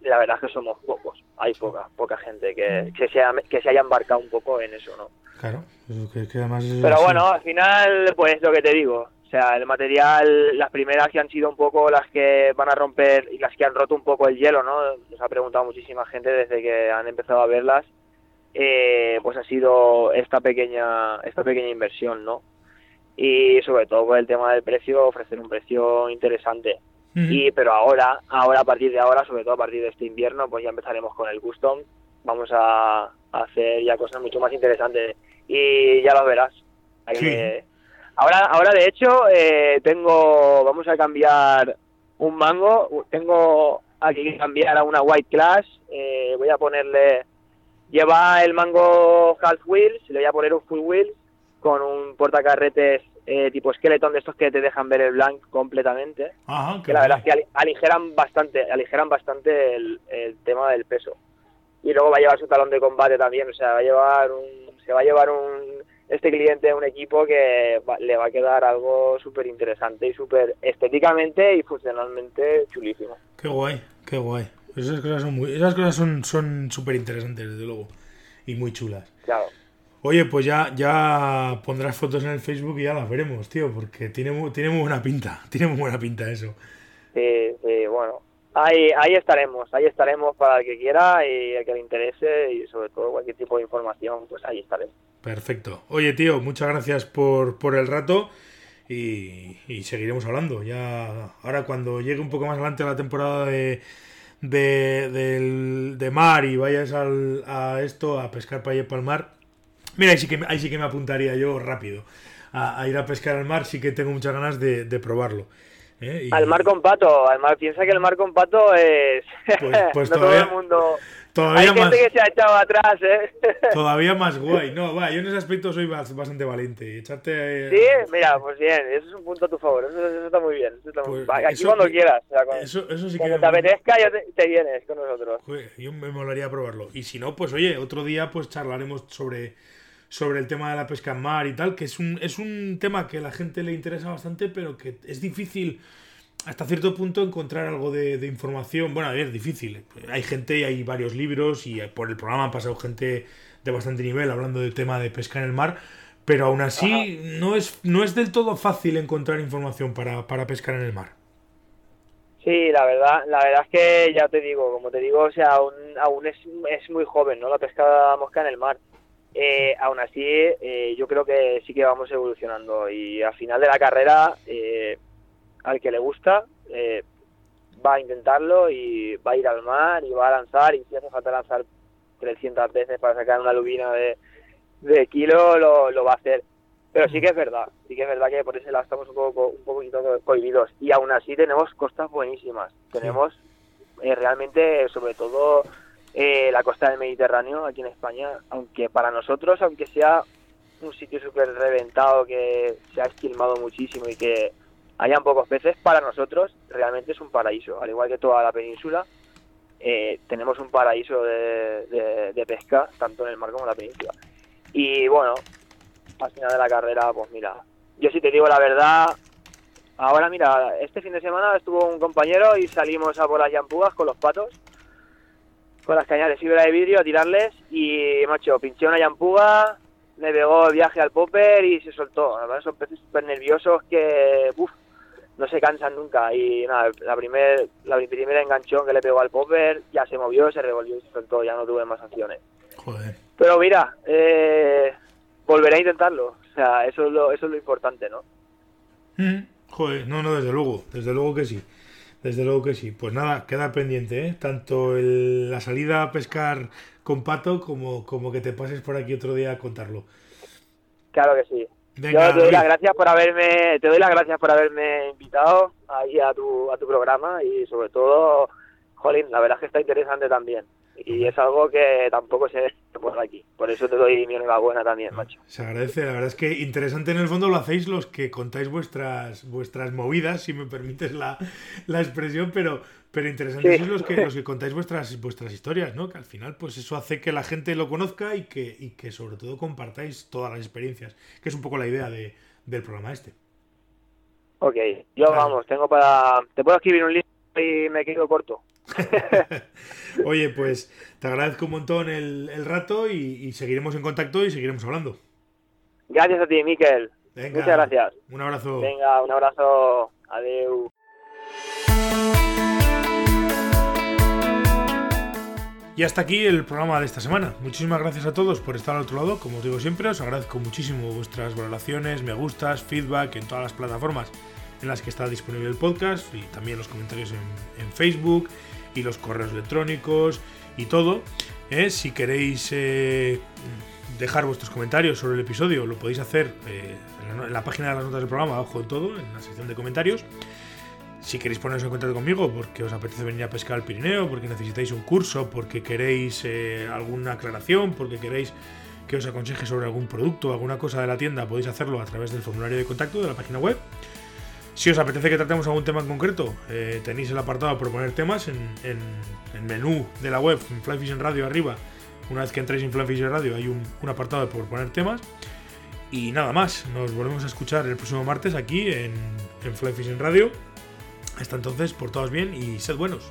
la verdad es que somos pocos. Hay poca, poca gente que, que, se, que se haya embarcado un poco en eso, ¿no? Claro, que, que además Pero bueno, al final, pues lo que te digo, sea, el material, las primeras que han sido un poco las que van a romper y las que han roto un poco el hielo, ¿no? Nos ha preguntado muchísima gente desde que han empezado a verlas, eh, pues ha sido esta pequeña, esta pequeña inversión, ¿no? Y sobre todo por el tema del precio, ofrecer un precio interesante. Y pero ahora, ahora a partir de ahora, sobre todo a partir de este invierno, pues ya empezaremos con el custom. Vamos a, hacer ya cosas mucho más interesantes y ya lo verás. Ahora, ahora de hecho, eh, tengo, vamos a cambiar un mango, tengo aquí que cambiar a una White Class, eh, voy a ponerle, lleva el mango half wheels, le voy a poner un full wheel con un portacarretes eh, tipo skeleton de estos que te dejan ver el blank completamente, que la verdad es que aligeran bastante, aligeran bastante el, el tema del peso. Y luego va a llevar su talón de combate también, o sea, va a llevar un, se va a llevar un este cliente es un equipo que le va a quedar algo súper interesante y súper estéticamente y funcionalmente chulísimo. Qué guay, qué guay. Esas cosas son muy, esas cosas son son súper interesantes desde luego y muy chulas. Claro. Oye, pues ya, ya pondrás fotos en el Facebook y ya las veremos, tío, porque tiene muy, tiene muy buena pinta, tiene muy buena pinta eso. Sí, sí, bueno, ahí, ahí estaremos, ahí estaremos para el que quiera y el que le interese y sobre todo cualquier tipo de información, pues ahí estaremos. Perfecto. Oye, tío, muchas gracias por, por el rato y, seguiremos hablando. Ya ahora cuando llegue un poco más adelante la temporada de, de, de mar y vayas al, a esto, a pescar para ir para el mar, mira, ahí sí que, ahí sí que me apuntaría yo rápido. A, ir a pescar al mar, sí que tengo muchas ganas de, de probarlo. ¿Eh? Al mar con pato, al mar, piensa que el mar con pato es... Pues, pues no todo el mundo... Todavía Hay gente que se ha echado atrás, ¿eh? Todavía más guay. No, va, yo en ese aspecto soy bastante valiente. Echarte... Sí, mira, pues bien, eso es un punto a tu favor. Eso, está muy bien. Eso está muy... Pues aquí cuando quieras. eso, eso sí cuando te apetezca, ya te, vienes con nosotros. yo me molaría probarlo. Y si no, pues oye, otro día pues charlaremos sobre sobre el tema de la pesca en mar y tal, que es un, es un tema que a la gente le interesa bastante, pero que es difícil hasta cierto punto encontrar algo de, información. Bueno, a ver, difícil. Hay gente y hay varios libros y por el programa han pasado gente de bastante nivel hablando del tema de pesca en el mar, pero aún así no es, no es del todo fácil encontrar información para, para pescar en el mar. Sí, la verdad, la verdad es que ya te digo, como te digo, o sea, aún, aún es, es muy joven, ¿no? La pesca mosca en el mar. Eh, aún así, eh, yo creo que sí que vamos evolucionando y al final de la carrera eh, al que le gusta eh, va a intentarlo y va a ir al mar y va a lanzar y si hace falta lanzar 300 veces para sacar una lubina de, de kilo, lo, lo va a hacer. Pero sí que es verdad, sí que es verdad que por ese lado estamos un poco un poquito cohibidos. Y aún así tenemos costas buenísimas. Tenemos eh, realmente, sobre todo, eh, la costa del Mediterráneo aquí en España, aunque para nosotros, aunque sea un sitio súper reventado, que se ha esquilmado muchísimo y que hayan pocos peces, para nosotros realmente es un paraíso. Al igual que toda la península, eh, tenemos un paraíso de, de pesca, tanto en el mar como en la península. Y bueno, al final de la carrera, pues mira, yo si te digo la verdad, ahora mira, este fin de semana estuvo un compañero y salimos a por las yampugas con los patos, con las cañas de fibra de vidrio a tirarles y, macho, pinché una yampuga, me pegó el viaje al popper y se soltó. La verdad son peces súper nerviosos que, uff, no se cansan nunca. Y nada, la, primer, la primera enganchón que le pegó al popper ya se movió, se revolvió y se soltó, ya no tuve más acciones. Joder. Pero mira, eh, volveré a intentarlo. O sea, eso es lo, eso es lo importante, ¿no? Mm, joder, no, no, desde luego, desde luego que sí. Desde luego que sí. Pues nada, queda pendiente, ¿eh? Tanto el, la salida a pescar con pato como, como que te pases por aquí otro día a contarlo. Claro que sí. Venga, Yo te doy las gracias por haberme, te doy las gracias por haberme invitado ahí a tu, a tu programa y sobre todo, Jolín, la verdad es que está interesante también y es algo que tampoco se ve por aquí. Por eso te doy mi enhorabuena también, macho. Se agradece, la verdad es que interesante en el fondo lo hacéis los que contáis vuestras vuestras movidas, si me permites la, la expresión, pero pero interesante sois los que los que contáis vuestras vuestras historias, ¿no? Que al final pues eso hace que la gente lo conozca y que y que sobre todo compartáis todas las experiencias, que es un poco la idea de, del programa este. Ok, yo vamos, tengo para te puedo escribir un libro y me quedo corto. Oye, pues te agradezco un montón el, el rato y, seguiremos en contacto y seguiremos hablando. Gracias a ti, Miquel. Muchas gracias. Un abrazo. Venga, un abrazo. Adiós. Y hasta aquí el programa de esta semana. Muchísimas gracias a todos por estar al otro lado. Como os digo siempre, os agradezco muchísimo vuestras valoraciones, me gustas, feedback en todas las plataformas en las que está disponible el podcast y también los comentarios en, en Facebook y los correos electrónicos y todo. ¿eh? Si queréis eh, dejar vuestros comentarios sobre el episodio, lo podéis hacer eh, en, la, página de las notas del programa, abajo de todo, en la sección de comentarios. Si queréis poneros en contacto conmigo porque os apetece venir a pescar al Pirineo, porque necesitáis un curso, porque queréis alguna aclaración, porque queréis que os aconseje sobre algún producto, alguna cosa de la tienda, podéis hacerlo a través del formulario de contacto de la página web. Si os apetece que tratemos algún tema en concreto, eh, tenéis el apartado proponer temas en, el menú de la web, en Flyfishing Radio arriba. Una vez que entréis en Flyfishing Radio hay un, apartado de proponer temas. Y nada más, nos volvemos a escuchar el próximo martes aquí en, en Flyfishing Radio. Hasta entonces, por todos bien y sed buenos.